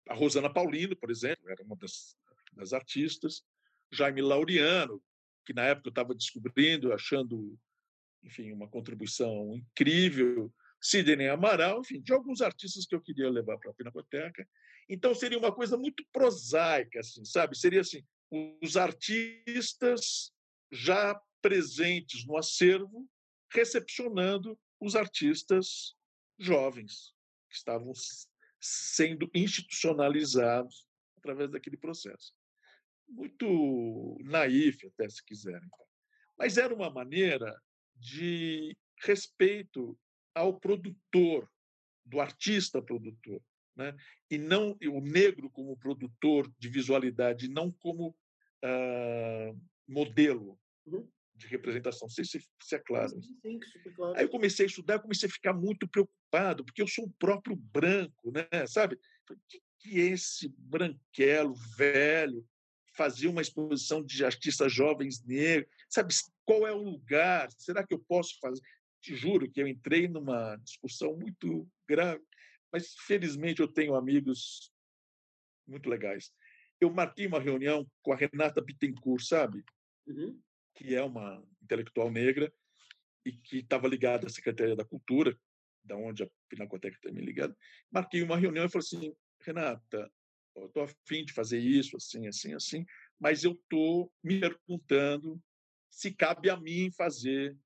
Speaker 2: A Rosana Paulino, por exemplo, era uma das, das artistas. Jaime Laureano, que na época eu estava descobrindo, achando, enfim, uma contribuição incrível. Sidney Amaral, enfim, de alguns artistas que eu queria levar para a Pinacoteca. Então seria uma coisa muito prosaica, assim, sabe? Seria assim, os artistas já presentes no acervo, recepcionando os artistas jovens que estavam sendo institucionalizados através daquele processo. muito naif, até se quiserem. Mas era uma maneira de respeito ao produtor, do artista produtor, né? e não o negro como produtor de visualidade, não como uh, modelo uhum. De representação. Não sei se, se é claro. Sim, claro. Aí eu comecei a estudar, comecei a ficar muito preocupado, porque eu sou o próprio branco, né? sabe? O que, que é esse branquelo velho fazer uma exposição de artistas jovens negros? Sabe qual é o lugar? Será que eu posso fazer? Te juro que eu entrei numa discussão muito grave, mas felizmente eu tenho amigos muito legais. Eu marquei uma reunião com a Renata Bittencourt, sabe? Uhum. Que é uma intelectual negra e que estava ligada à Secretaria da Cultura, da onde a Pinacoteca também ligada. Marquei uma reunião e falei assim: Renata, estou afim de fazer isso, assim, assim, assim, mas eu estou me perguntando se cabe a mim fazer,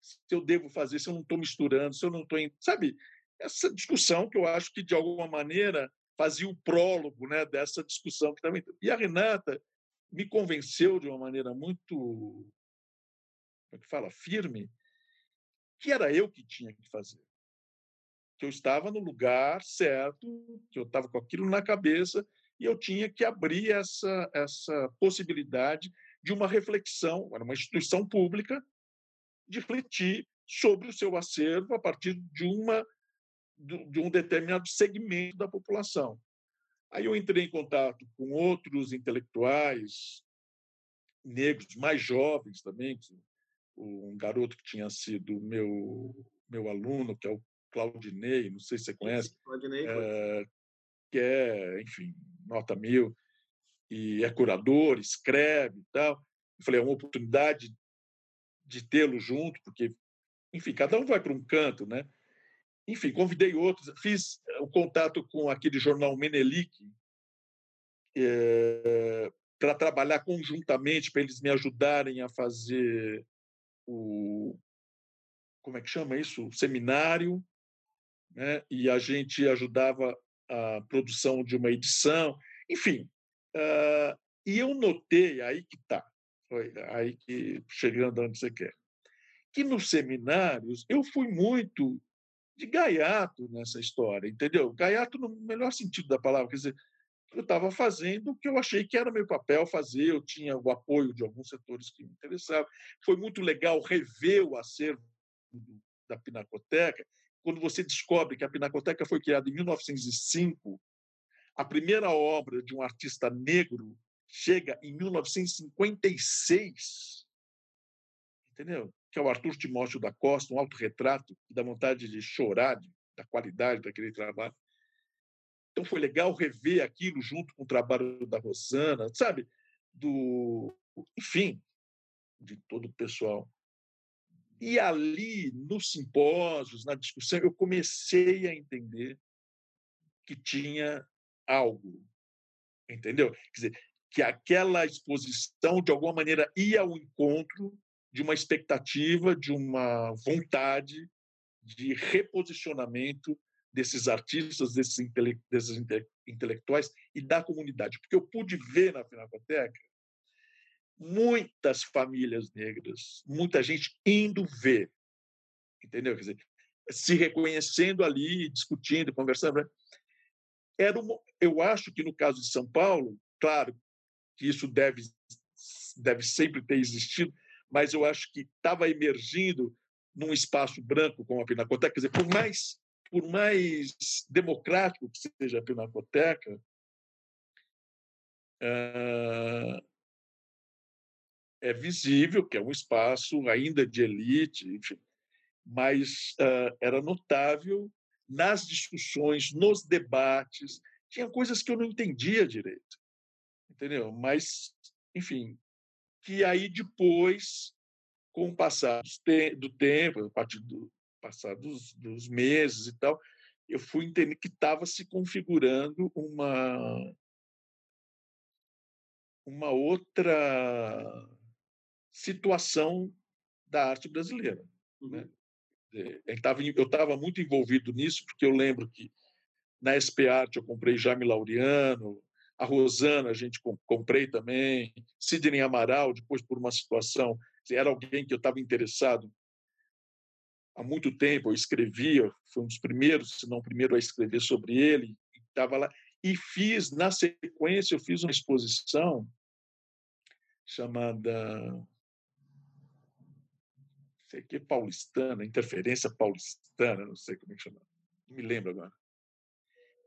Speaker 2: se eu devo fazer, se eu não estou misturando, se eu não estou. Sabe, essa discussão que eu acho que, de alguma maneira, fazia o prólogo né, dessa discussão que também. E a Renata me convenceu de uma maneira muito. Como é que fala? Firme, que era eu que tinha que fazer que eu estava no lugar certo, que eu estava com aquilo na cabeça e eu tinha que abrir essa, essa possibilidade de uma reflexão, era uma instituição pública, de refletir sobre o seu acervo a partir de, uma, de um determinado segmento da população. Aí eu entrei em contato com outros intelectuais negros mais jovens também, um garoto que tinha sido meu meu aluno, que é o Claudinei, não sei se você conhece, Claudinei, é, que é, enfim, nota mil, e é curador, escreve e tal. Eu falei, é uma oportunidade de tê-lo junto, porque, enfim, cada um vai para um canto, né? Enfim, convidei outros, fiz o contato com aquele jornal Menelik é, para trabalhar conjuntamente, para eles me ajudarem a fazer o como é que chama isso? O seminário né? e a gente ajudava a produção de uma edição, enfim. Uh, e eu notei, aí que está, aí que chegando onde você quer, que nos seminários eu fui muito de gaiato nessa história, entendeu? Gaiato no melhor sentido da palavra, quer dizer, eu estava fazendo o que eu achei que era meu papel fazer, eu tinha o apoio de alguns setores que me interessavam. Foi muito legal rever o acervo da Pinacoteca quando você descobre que a Pinacoteca foi criada em 1905, a primeira obra de um artista negro chega em 1956, entendeu? Que é o Arthur Timóteo da Costa, um autorretrato que dá vontade de chorar de, da qualidade daquele trabalho. Então foi legal rever aquilo junto com o trabalho da Rosana, sabe? Do, enfim, de todo o pessoal. E ali, nos simpósios, na discussão, eu comecei a entender que tinha algo, entendeu? Quer dizer, que aquela exposição, de alguma maneira, ia ao encontro de uma expectativa, de uma vontade de reposicionamento desses artistas, desses, intele desses intelectuais e da comunidade. Porque eu pude ver na Pinacoteca muitas famílias negras, muita gente indo ver, entendeu? Quer dizer, se reconhecendo ali, discutindo, conversando. Né? Era uma, eu acho que no caso de São Paulo, claro que isso deve deve sempre ter existido, mas eu acho que estava emergindo num espaço branco como a Pinacoteca, quer dizer, por mais por mais democrático que seja a Pinacoteca, uh, é visível que é um espaço ainda de elite, enfim, mas uh, era notável nas discussões, nos debates, tinha coisas que eu não entendia direito, entendeu? Mas, enfim, que aí depois, com o passar do tempo, a partir do passar dos, dos meses e tal, eu fui entender que estava se configurando uma uma outra situação da arte brasileira. Né? Uhum. Eu estava muito envolvido nisso, porque eu lembro que na SP Arte eu comprei Jaime Laureano, A Rosana, a gente comprei também. Sidney Amaral, depois por uma situação, era alguém que eu estava interessado há muito tempo. Eu escrevia, foi um dos primeiros, se não o primeiro, a escrever sobre ele. Estava lá e fiz na sequência, eu fiz uma exposição chamada sei que paulistana, interferência paulistana, não sei como é que chama, não me lembro agora,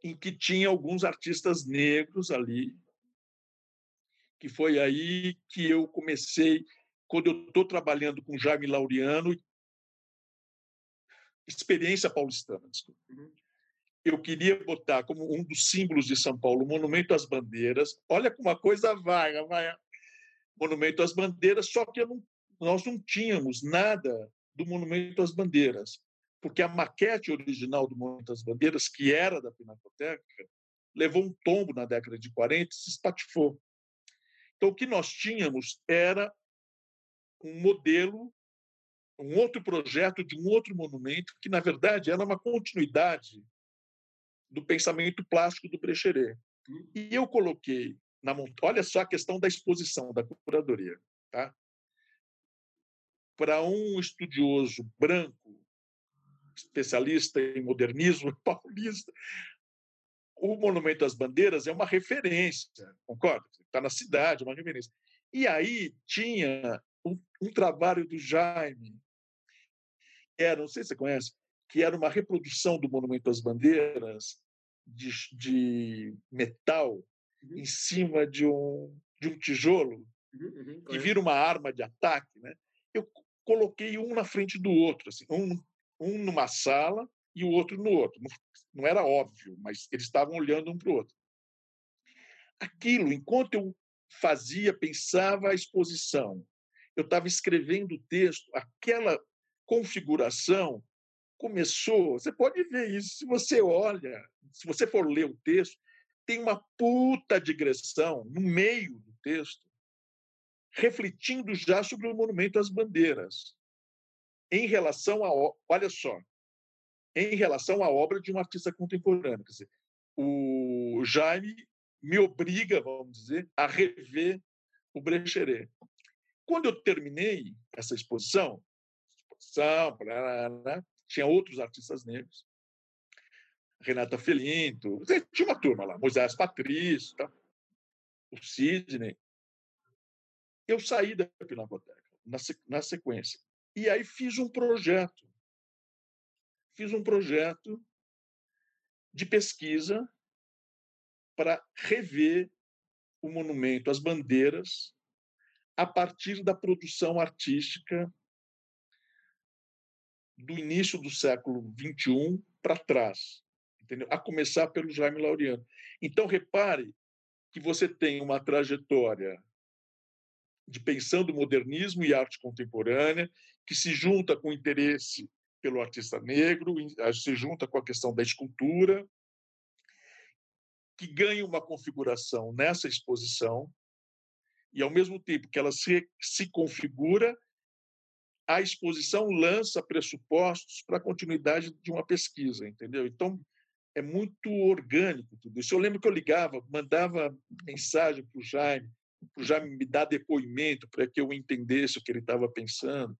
Speaker 2: em que tinha alguns artistas negros ali, que foi aí que eu comecei, quando eu estou trabalhando com Jaime Laureano, experiência paulistana, desculpa. Uhum. Eu queria botar como um dos símbolos de São Paulo o Monumento às Bandeiras. Olha como a coisa vai, vai. Monumento às Bandeiras, só que não, nós não tínhamos nada do Monumento às Bandeiras, porque a maquete original do Monumento às Bandeiras, que era da Pinacoteca, levou um tombo na década de 40 e se espatifou. Então, o que nós tínhamos era um modelo, um outro projeto de um outro monumento, que, na verdade, era uma continuidade do pensamento plástico do Brecheret. Hum. E eu coloquei na olha só a questão da exposição, da curadoria. Tá? Para um estudioso branco, especialista em modernismo (laughs) paulista, o Monumento às Bandeiras é uma referência, concorda? Está na cidade, é uma referência. E aí tinha um, um trabalho do Jaime, era, não sei se você conhece, que era uma reprodução do Monumento às Bandeiras de, de metal uhum. em cima de um, de um tijolo uhum, uhum, que vira uma arma de ataque, né? eu coloquei um na frente do outro, assim, um, um numa sala e o outro no outro. Não, era óbvio, mas eles estavam olhando um para o outro. Aquilo, enquanto eu fazia, pensava a exposição, eu estava escrevendo o texto, aquela configuração começou. Você pode ver isso se você olha, se você for ler o texto, tem uma puta digressão no meio do texto, refletindo já sobre o monumento às bandeiras, em relação a, olha só, em relação à obra de um artista contemporâneo. Quer dizer, o Jaime me obriga, vamos dizer, a rever o Brecheret. Quando eu terminei essa exposição, exposição tinha outros artistas negros, Renata Felinto, tinha uma turma lá, Moisés Patrício, tá? o Sidney. Eu saí da Pinacoteca na sequência. E aí fiz um projeto. Fiz um projeto de pesquisa para rever o monumento às bandeiras a partir da produção artística do início do século XXI para trás entendeu? a começar pelo Jaime Laureano. Então, repare que você tem uma trajetória de pensando modernismo e arte contemporânea, que se junta com o interesse pelo artista negro, se junta com a questão da escultura, que ganha uma configuração nessa exposição, e, ao mesmo tempo que ela se, se configura, a exposição lança pressupostos para a continuidade de uma pesquisa, entendeu? Então, é muito orgânico tudo isso. Eu lembro que eu ligava, mandava mensagem para o Jaime, Jaime me dar depoimento para que eu entendesse o que ele estava pensando.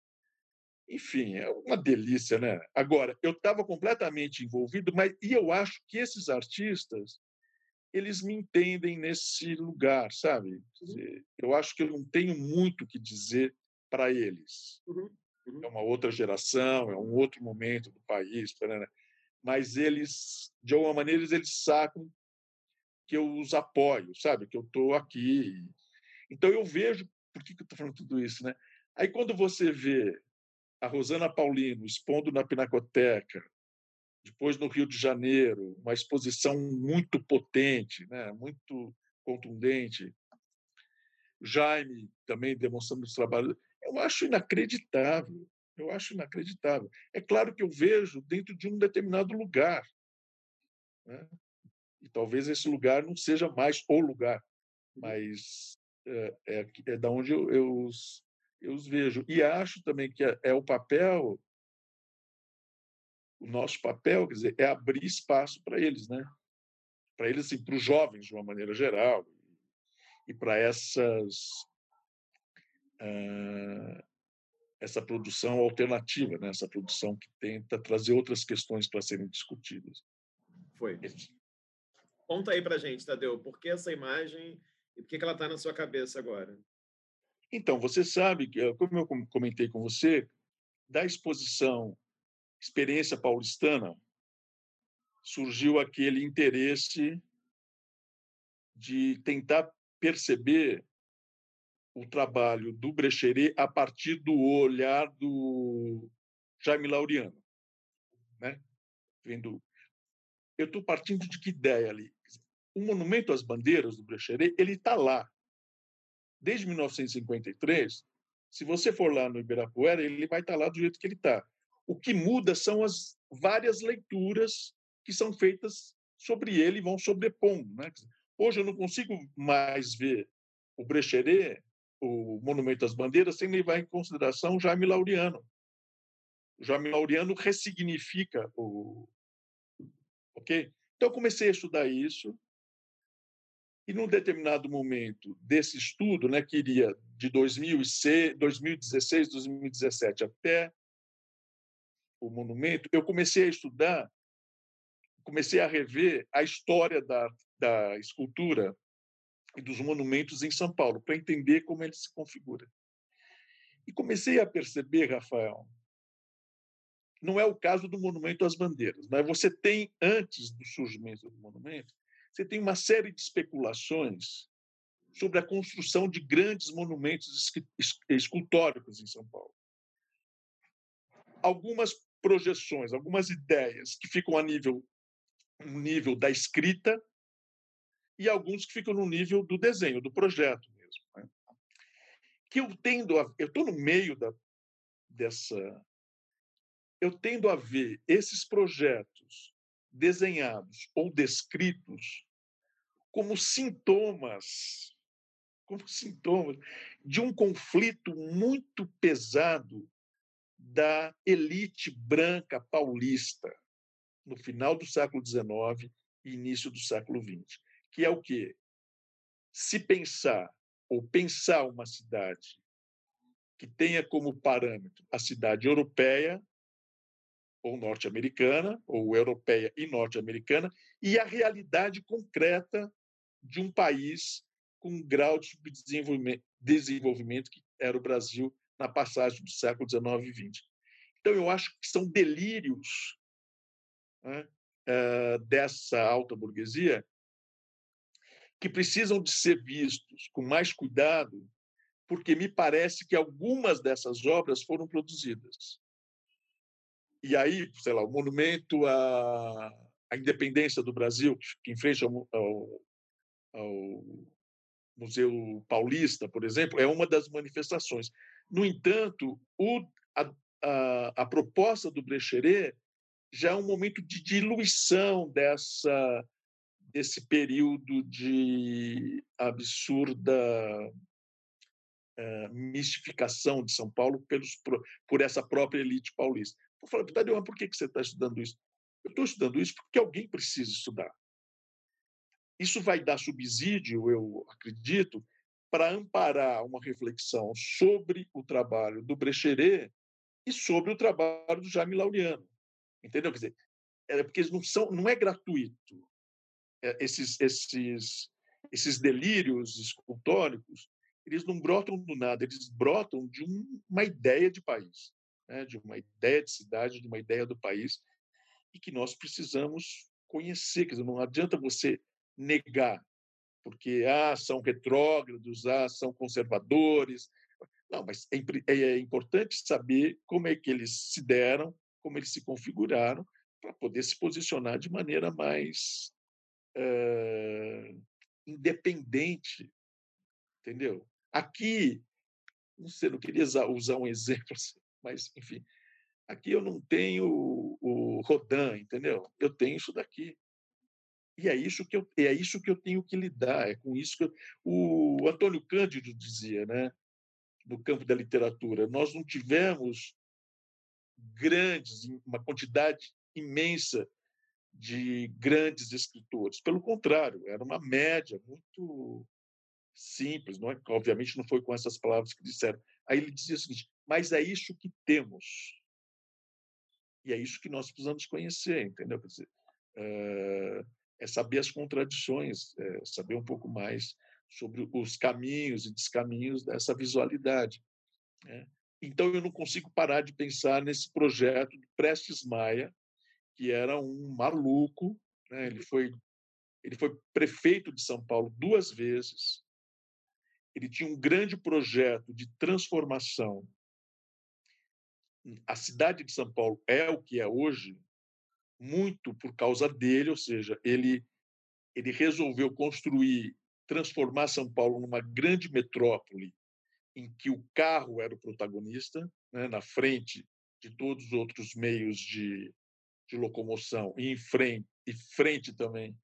Speaker 2: Enfim, é uma delícia, né? Agora, eu estava completamente envolvido, mas e eu acho que esses artistas eles me entendem nesse lugar, sabe? Dizer, eu acho que eu não tenho muito o que dizer para eles. Uhum, uhum. É uma outra geração, é um outro momento do país, né? mas eles, de alguma maneira, eles sacam que eu os apoio, sabe? Que eu estou aqui. Então, eu vejo... Por que, que eu estou falando tudo isso, né? Aí, quando você vê a Rosana Paulino expondo na Pinacoteca, depois no Rio de Janeiro, uma exposição muito potente, né? muito contundente, Jaime também demonstrando os trabalhos, eu acho inacreditável. Eu acho inacreditável. É claro que eu vejo dentro de um determinado lugar. Né? E talvez esse lugar não seja mais o lugar, mas é, é, é da onde eu, eu, os, eu os vejo. E acho também que é, é o papel, o nosso papel, quer dizer, é abrir espaço para eles, né? para eles, assim, para os jovens de uma maneira geral e para essas uh, essa produção alternativa, né? essa produção que tenta trazer outras questões para serem discutidas.
Speaker 1: Foi. Conta aí para gente, Tadeu, por que essa imagem e por que ela está na sua cabeça agora?
Speaker 2: Então, você sabe, que, como eu comentei com você, da exposição Experiência Paulistana, surgiu aquele interesse de tentar perceber o trabalho do Brecheret a partir do olhar do Jaime Laureano, né? Vendo, eu estou partindo de que ideia ali? O monumento às bandeiras do Brecheret ele está lá desde 1953. Se você for lá no Ibirapuera, ele vai estar tá lá do jeito que ele está. O que muda são as várias leituras que são feitas sobre ele e vão sobrepondo. Né? Hoje eu não consigo mais ver o Brecheret, o Monumento às Bandeiras, sem levar em consideração Jaime Laureano. O Jaime Laureano ressignifica o. Ok? Então eu comecei a estudar isso e, num determinado momento desse estudo, né, que iria de 2006, 2016, 2017 até o monumento, eu comecei a estudar, comecei a rever a história da, da escultura e dos monumentos em São Paulo, para entender como ele se configura. E comecei a perceber, Rafael, não é o caso do Monumento às Bandeiras, mas você tem, antes do surgimento do monumento, você tem uma série de especulações sobre a construção de grandes monumentos escultóricos em São Paulo. Algumas projeções, algumas ideias que ficam a nível, um nível da escrita e alguns que ficam no nível do desenho, do projeto mesmo. Né? Que eu tendo a, eu estou no meio da, dessa, eu tendo a ver esses projetos desenhados ou descritos como sintomas, como sintomas de um conflito muito pesado da elite branca paulista no final do século XIX e início do século XX que é o quê? Se pensar ou pensar uma cidade que tenha como parâmetro a cidade europeia ou norte-americana, ou europeia e norte-americana, e a realidade concreta de um país com um grau de desenvolvimento que era o Brasil na passagem do século XIX e XX. Então, eu acho que são delírios né, eh, dessa alta burguesia que precisam de ser vistos com mais cuidado, porque me parece que algumas dessas obras foram produzidas. E aí, sei lá, o monumento à, à independência do Brasil, que em frente ao, ao, ao Museu Paulista, por exemplo, é uma das manifestações. No entanto, o, a, a, a, proposta do Brecheret já é um momento de diluição dessa desse período de absurda é, mistificação de São Paulo pelos, por essa própria elite paulista. Eu falei, Tadeu, por que você está estudando isso? Eu estou estudando isso porque alguém precisa estudar. Isso vai dar subsídio, eu acredito, para amparar uma reflexão sobre o trabalho do Brecheret e sobre o trabalho do Jaime Laureano. Entendeu? Quer dizer, é porque não, são, não é gratuito. É, esses, esses, esses delírios escultóricos, eles não brotam do nada, eles brotam de um, uma ideia de país, né? de uma ideia de cidade, de uma ideia do país, e que nós precisamos conhecer. Quer dizer, não adianta você negar, porque ah, são retrógrados, ah, são conservadores. Não, mas é, é importante saber como é que eles se deram, como eles se configuraram, para poder se posicionar de maneira mais é, independente, entendeu? Aqui, não sei, não queria usar um (laughs) exemplo, assim, mas, enfim, aqui eu não tenho o Rodin, entendeu? Eu tenho isso daqui. E é isso que eu, é isso que eu tenho que lidar, é com isso que eu, o Antônio Cândido dizia, né? No campo da literatura, nós não tivemos grandes, uma quantidade imensa de grandes escritores. Pelo contrário, era uma média muito simples, não é? obviamente não foi com essas palavras que disseram. Aí ele dizia o seguinte: mas é isso que temos. E é isso que nós precisamos conhecer, entendeu? Quer dizer, eh, é saber as contradições, é saber um pouco mais sobre os caminhos e descaminhos dessa visualidade. Né? Então, eu não consigo parar de pensar nesse projeto de Prestes Maia, que era um maluco. Né? Ele, foi, ele foi prefeito de São Paulo duas vezes. Ele tinha um grande projeto de transformação. A cidade de São Paulo é o que é hoje, muito por causa dele, ou seja, ele, ele resolveu construir transformar São Paulo numa grande metrópole em que o carro era o protagonista, né, na frente de todos os outros meios de, de locomoção, e frente, e frente também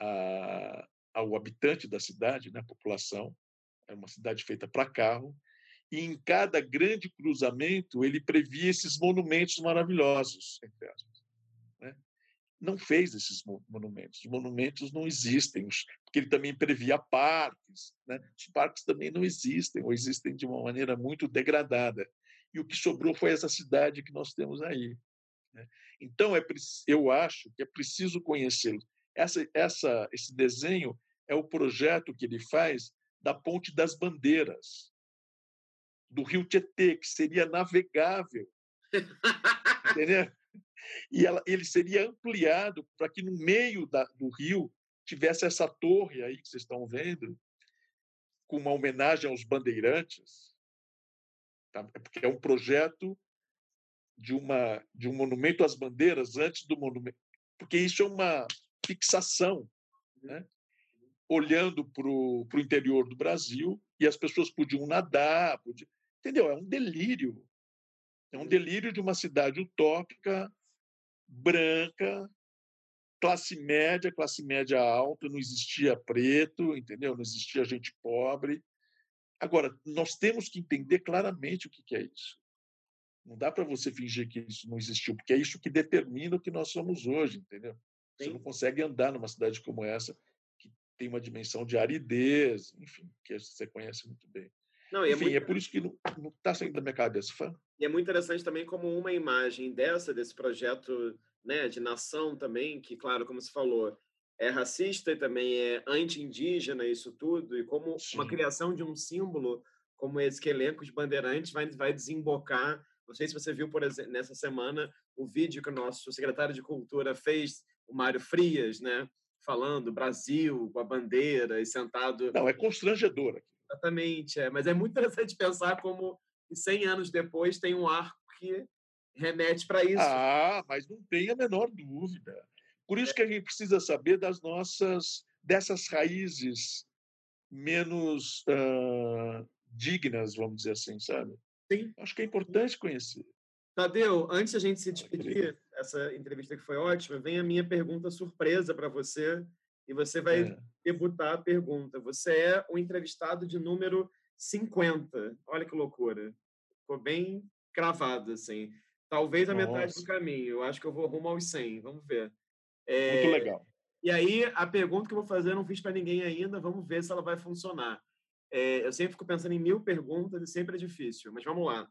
Speaker 2: a, ao habitante da cidade, né, a população. É uma cidade feita para carro. E em cada grande cruzamento, ele previa esses monumentos maravilhosos, aspas não fez esses monumentos. Os monumentos não existem, porque ele também previa parques. Né? Os parques também não existem, ou existem de uma maneira muito degradada. E o que sobrou foi essa cidade que nós temos aí. Né? Então, é, eu acho que é preciso conhecê-lo. Essa, essa, esse desenho é o projeto que ele faz da Ponte das Bandeiras, do Rio Tietê, que seria navegável. Entendeu? e ela, ele seria ampliado para que no meio da, do rio tivesse essa torre aí que vocês estão vendo, com uma homenagem aos bandeirantes, tá? É porque é um projeto de uma de um monumento às bandeiras antes do monumento, porque isso é uma fixação, né? olhando para o interior do Brasil e as pessoas podiam nadar, podiam, entendeu? É um delírio, é um delírio de uma cidade utópica branca, classe média, classe média alta, não existia preto, entendeu? Não existia gente pobre. Agora, nós temos que entender claramente o que é isso. Não dá para você fingir que isso não existiu, porque é isso que determina o que nós somos hoje, entendeu? Você não consegue andar numa cidade como essa, que tem uma dimensão de aridez, enfim, que você conhece muito bem. Não, é enfim, é, muito... é, por isso que não está saindo da minha cabeça. Fã.
Speaker 1: E é muito interessante também como uma imagem dessa, desse projeto né, de nação também, que, claro, como você falou, é racista e também é anti-indígena, isso tudo, e como Sim. uma criação de um símbolo como esse que elenco de bandeirantes vai, vai desembocar. Não sei se você viu, por exemplo, nessa semana, o vídeo que o nosso secretário de Cultura fez, o Mário Frias, né, falando Brasil com a bandeira e sentado.
Speaker 2: Não, é constrangedor aqui.
Speaker 1: Exatamente, é. mas é muito interessante pensar como e 100 anos depois tem um arco que remete para isso.
Speaker 2: Ah, mas não tem a menor dúvida. Por isso que a gente precisa saber das nossas dessas raízes menos uh, dignas, vamos dizer assim, sabe?
Speaker 1: Sim.
Speaker 2: Acho que é importante conhecer.
Speaker 1: Tadeu, antes a gente se despedir, essa entrevista que foi ótima, vem a minha pergunta surpresa para você e você vai é. debutar a pergunta. Você é o entrevistado de número 50. Olha que loucura. Ficou bem cravado, assim. Talvez a Nossa. metade do caminho. Eu acho que eu vou rumo aos 100. Vamos ver.
Speaker 2: É... Muito legal.
Speaker 1: E aí, a pergunta que eu vou fazer, eu não fiz para ninguém ainda. Vamos ver se ela vai funcionar. É, eu sempre fico pensando em mil perguntas e sempre é difícil. Mas vamos lá.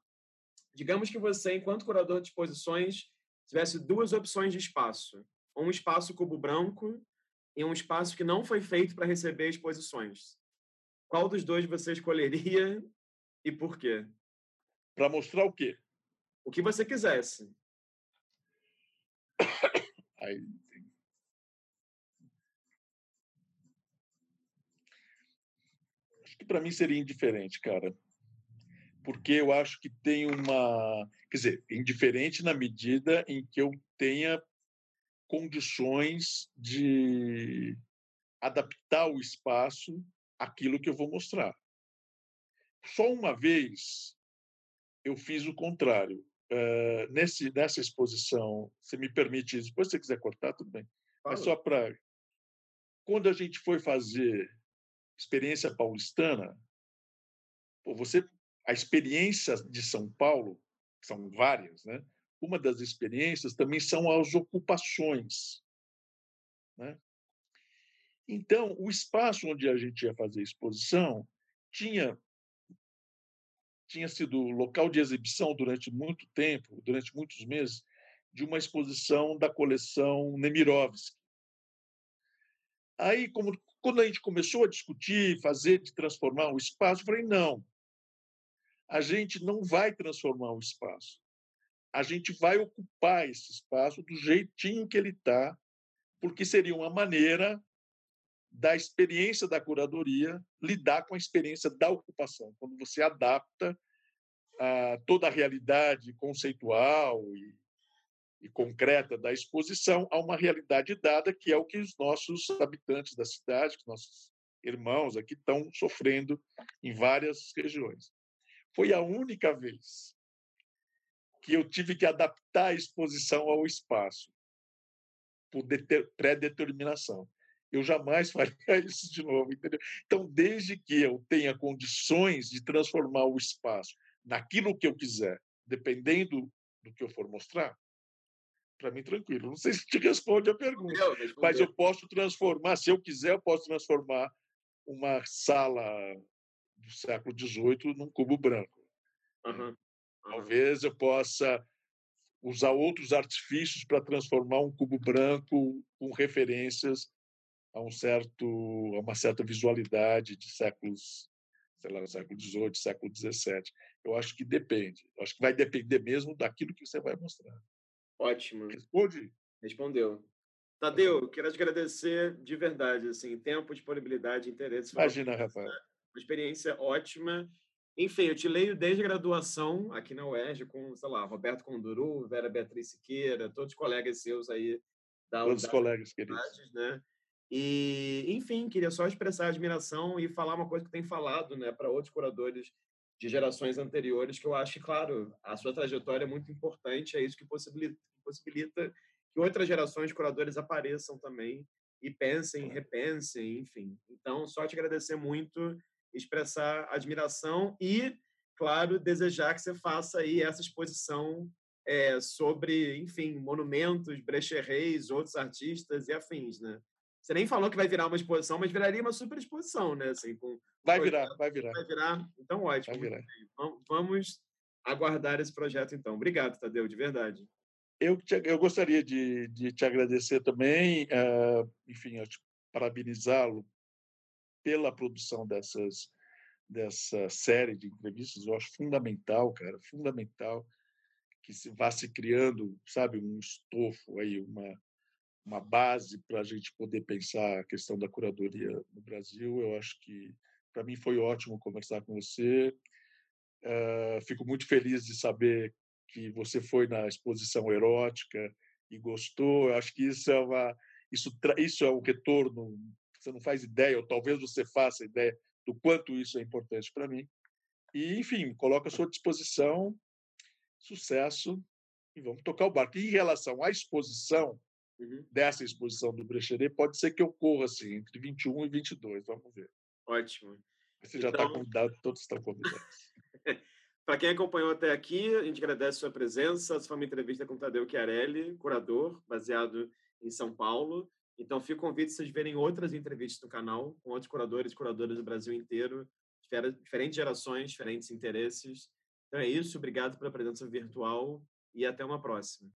Speaker 1: Digamos que você, enquanto curador de exposições, tivesse duas opções de espaço. Um espaço cubo branco e um espaço que não foi feito para receber exposições. Qual dos dois você escolheria e por quê?
Speaker 2: Para mostrar o quê?
Speaker 1: O que você quisesse.
Speaker 2: Aí... Acho que para mim seria indiferente, cara. Porque eu acho que tem uma. Quer dizer, indiferente na medida em que eu tenha condições de adaptar o espaço aquilo que eu vou mostrar. Só uma vez eu fiz o contrário. Uh, nesse, nessa exposição, se me permite depois se você quiser cortar, tudo bem. Fala. Mas só para. Quando a gente foi fazer experiência paulistana, pô, você a experiência de São Paulo, são várias, né? Uma das experiências também são as ocupações. Né? Então, o espaço onde a gente ia fazer a exposição tinha tinha sido local de exibição durante muito tempo, durante muitos meses, de uma exposição da coleção Nemirovsky. Aí, como, quando a gente começou a discutir, fazer, de transformar o espaço, eu falei, não, a gente não vai transformar o espaço. A gente vai ocupar esse espaço do jeitinho que ele está, porque seria uma maneira da experiência da curadoria lidar com a experiência da ocupação, quando você adapta a toda a realidade conceitual e, e concreta da exposição a uma realidade dada, que é o que os nossos habitantes da cidade, os nossos irmãos aqui estão sofrendo em várias regiões. Foi a única vez que eu tive que adaptar a exposição ao espaço por pré-determinação eu jamais (laughs) faria isso de novo, entendeu? Então, desde que eu tenha condições de transformar o espaço naquilo que eu quiser, dependendo do que eu for mostrar, para mim tranquilo. Não sei se te (laughs) responde a pergunta, mas eu posso transformar, se eu quiser, eu posso transformar uma sala do século XVIII num cubo branco. Uhum. Uhum. Talvez eu possa usar outros artifícios para transformar um cubo branco com referências a um certo a uma certa visualidade de séculos sei lá século XVIII século XVII eu acho que depende. Eu acho que vai depender mesmo daquilo que você vai mostrar.
Speaker 1: Ótimo.
Speaker 2: Responde.
Speaker 1: Respondeu. Tadeu quero te agradecer de verdade assim tempo disponibilidade interesse
Speaker 2: imagina Rafael.
Speaker 1: uma experiência ótima enfim, eu te leio desde a graduação aqui na UERJ com, sei lá, Roberto Conduru, Vera Beatriz Siqueira, todos os colegas seus aí
Speaker 2: da Todos os colegas queridos.
Speaker 1: Né? E, enfim, queria só expressar admiração e falar uma coisa que tem falado né, para outros curadores de gerações anteriores, que eu acho que, claro, a sua trajetória é muito importante, é isso que possibilita, possibilita que outras gerações de curadores apareçam também e pensem, repensem, enfim. Então, só te agradecer muito, expressar admiração e, claro, desejar que você faça aí essa exposição é, sobre, enfim, monumentos, brecherreis, outros artistas e afins, né? Você nem falou que vai virar uma exposição, mas viraria uma super exposição, né? Assim, com,
Speaker 2: vai virar, vai virar.
Speaker 1: Vai virar. Então, ótimo.
Speaker 2: Vai virar.
Speaker 1: Vamos aguardar esse projeto, então. Obrigado, Tadeu, de verdade.
Speaker 2: Eu, te, eu gostaria de, de te agradecer também, uh, enfim, parabenizá-lo pela produção dessas dessa série de entrevistas. Eu acho fundamental, cara, fundamental que se vá se criando, sabe, um estofo aí, uma uma base para a gente poder pensar a questão da curadoria no Brasil. Eu acho que, para mim, foi ótimo conversar com você. Uh, fico muito feliz de saber que você foi na exposição erótica e gostou. Eu acho que isso é uma isso isso é um retorno. Você não faz ideia, ou talvez você faça ideia do quanto isso é importante para mim. E, enfim, coloco à sua disposição. Sucesso e vamos tocar o barco. E em relação à exposição, uhum. dessa exposição do Brecheret pode ser que ocorra assim, entre 21 e 22, vamos ver.
Speaker 1: Ótimo.
Speaker 2: Você já está então... convidado, todos estão convidados. (laughs)
Speaker 1: Para quem acompanhou até aqui, a gente agradece a sua presença. Essa foi uma entrevista com Tadeu Chiarelli, curador, baseado em São Paulo. Então, fica o convite vocês verem outras entrevistas no canal, com outros curadores e curadoras do Brasil inteiro, diferentes gerações, diferentes interesses. Então é isso, obrigado pela presença virtual e até uma próxima.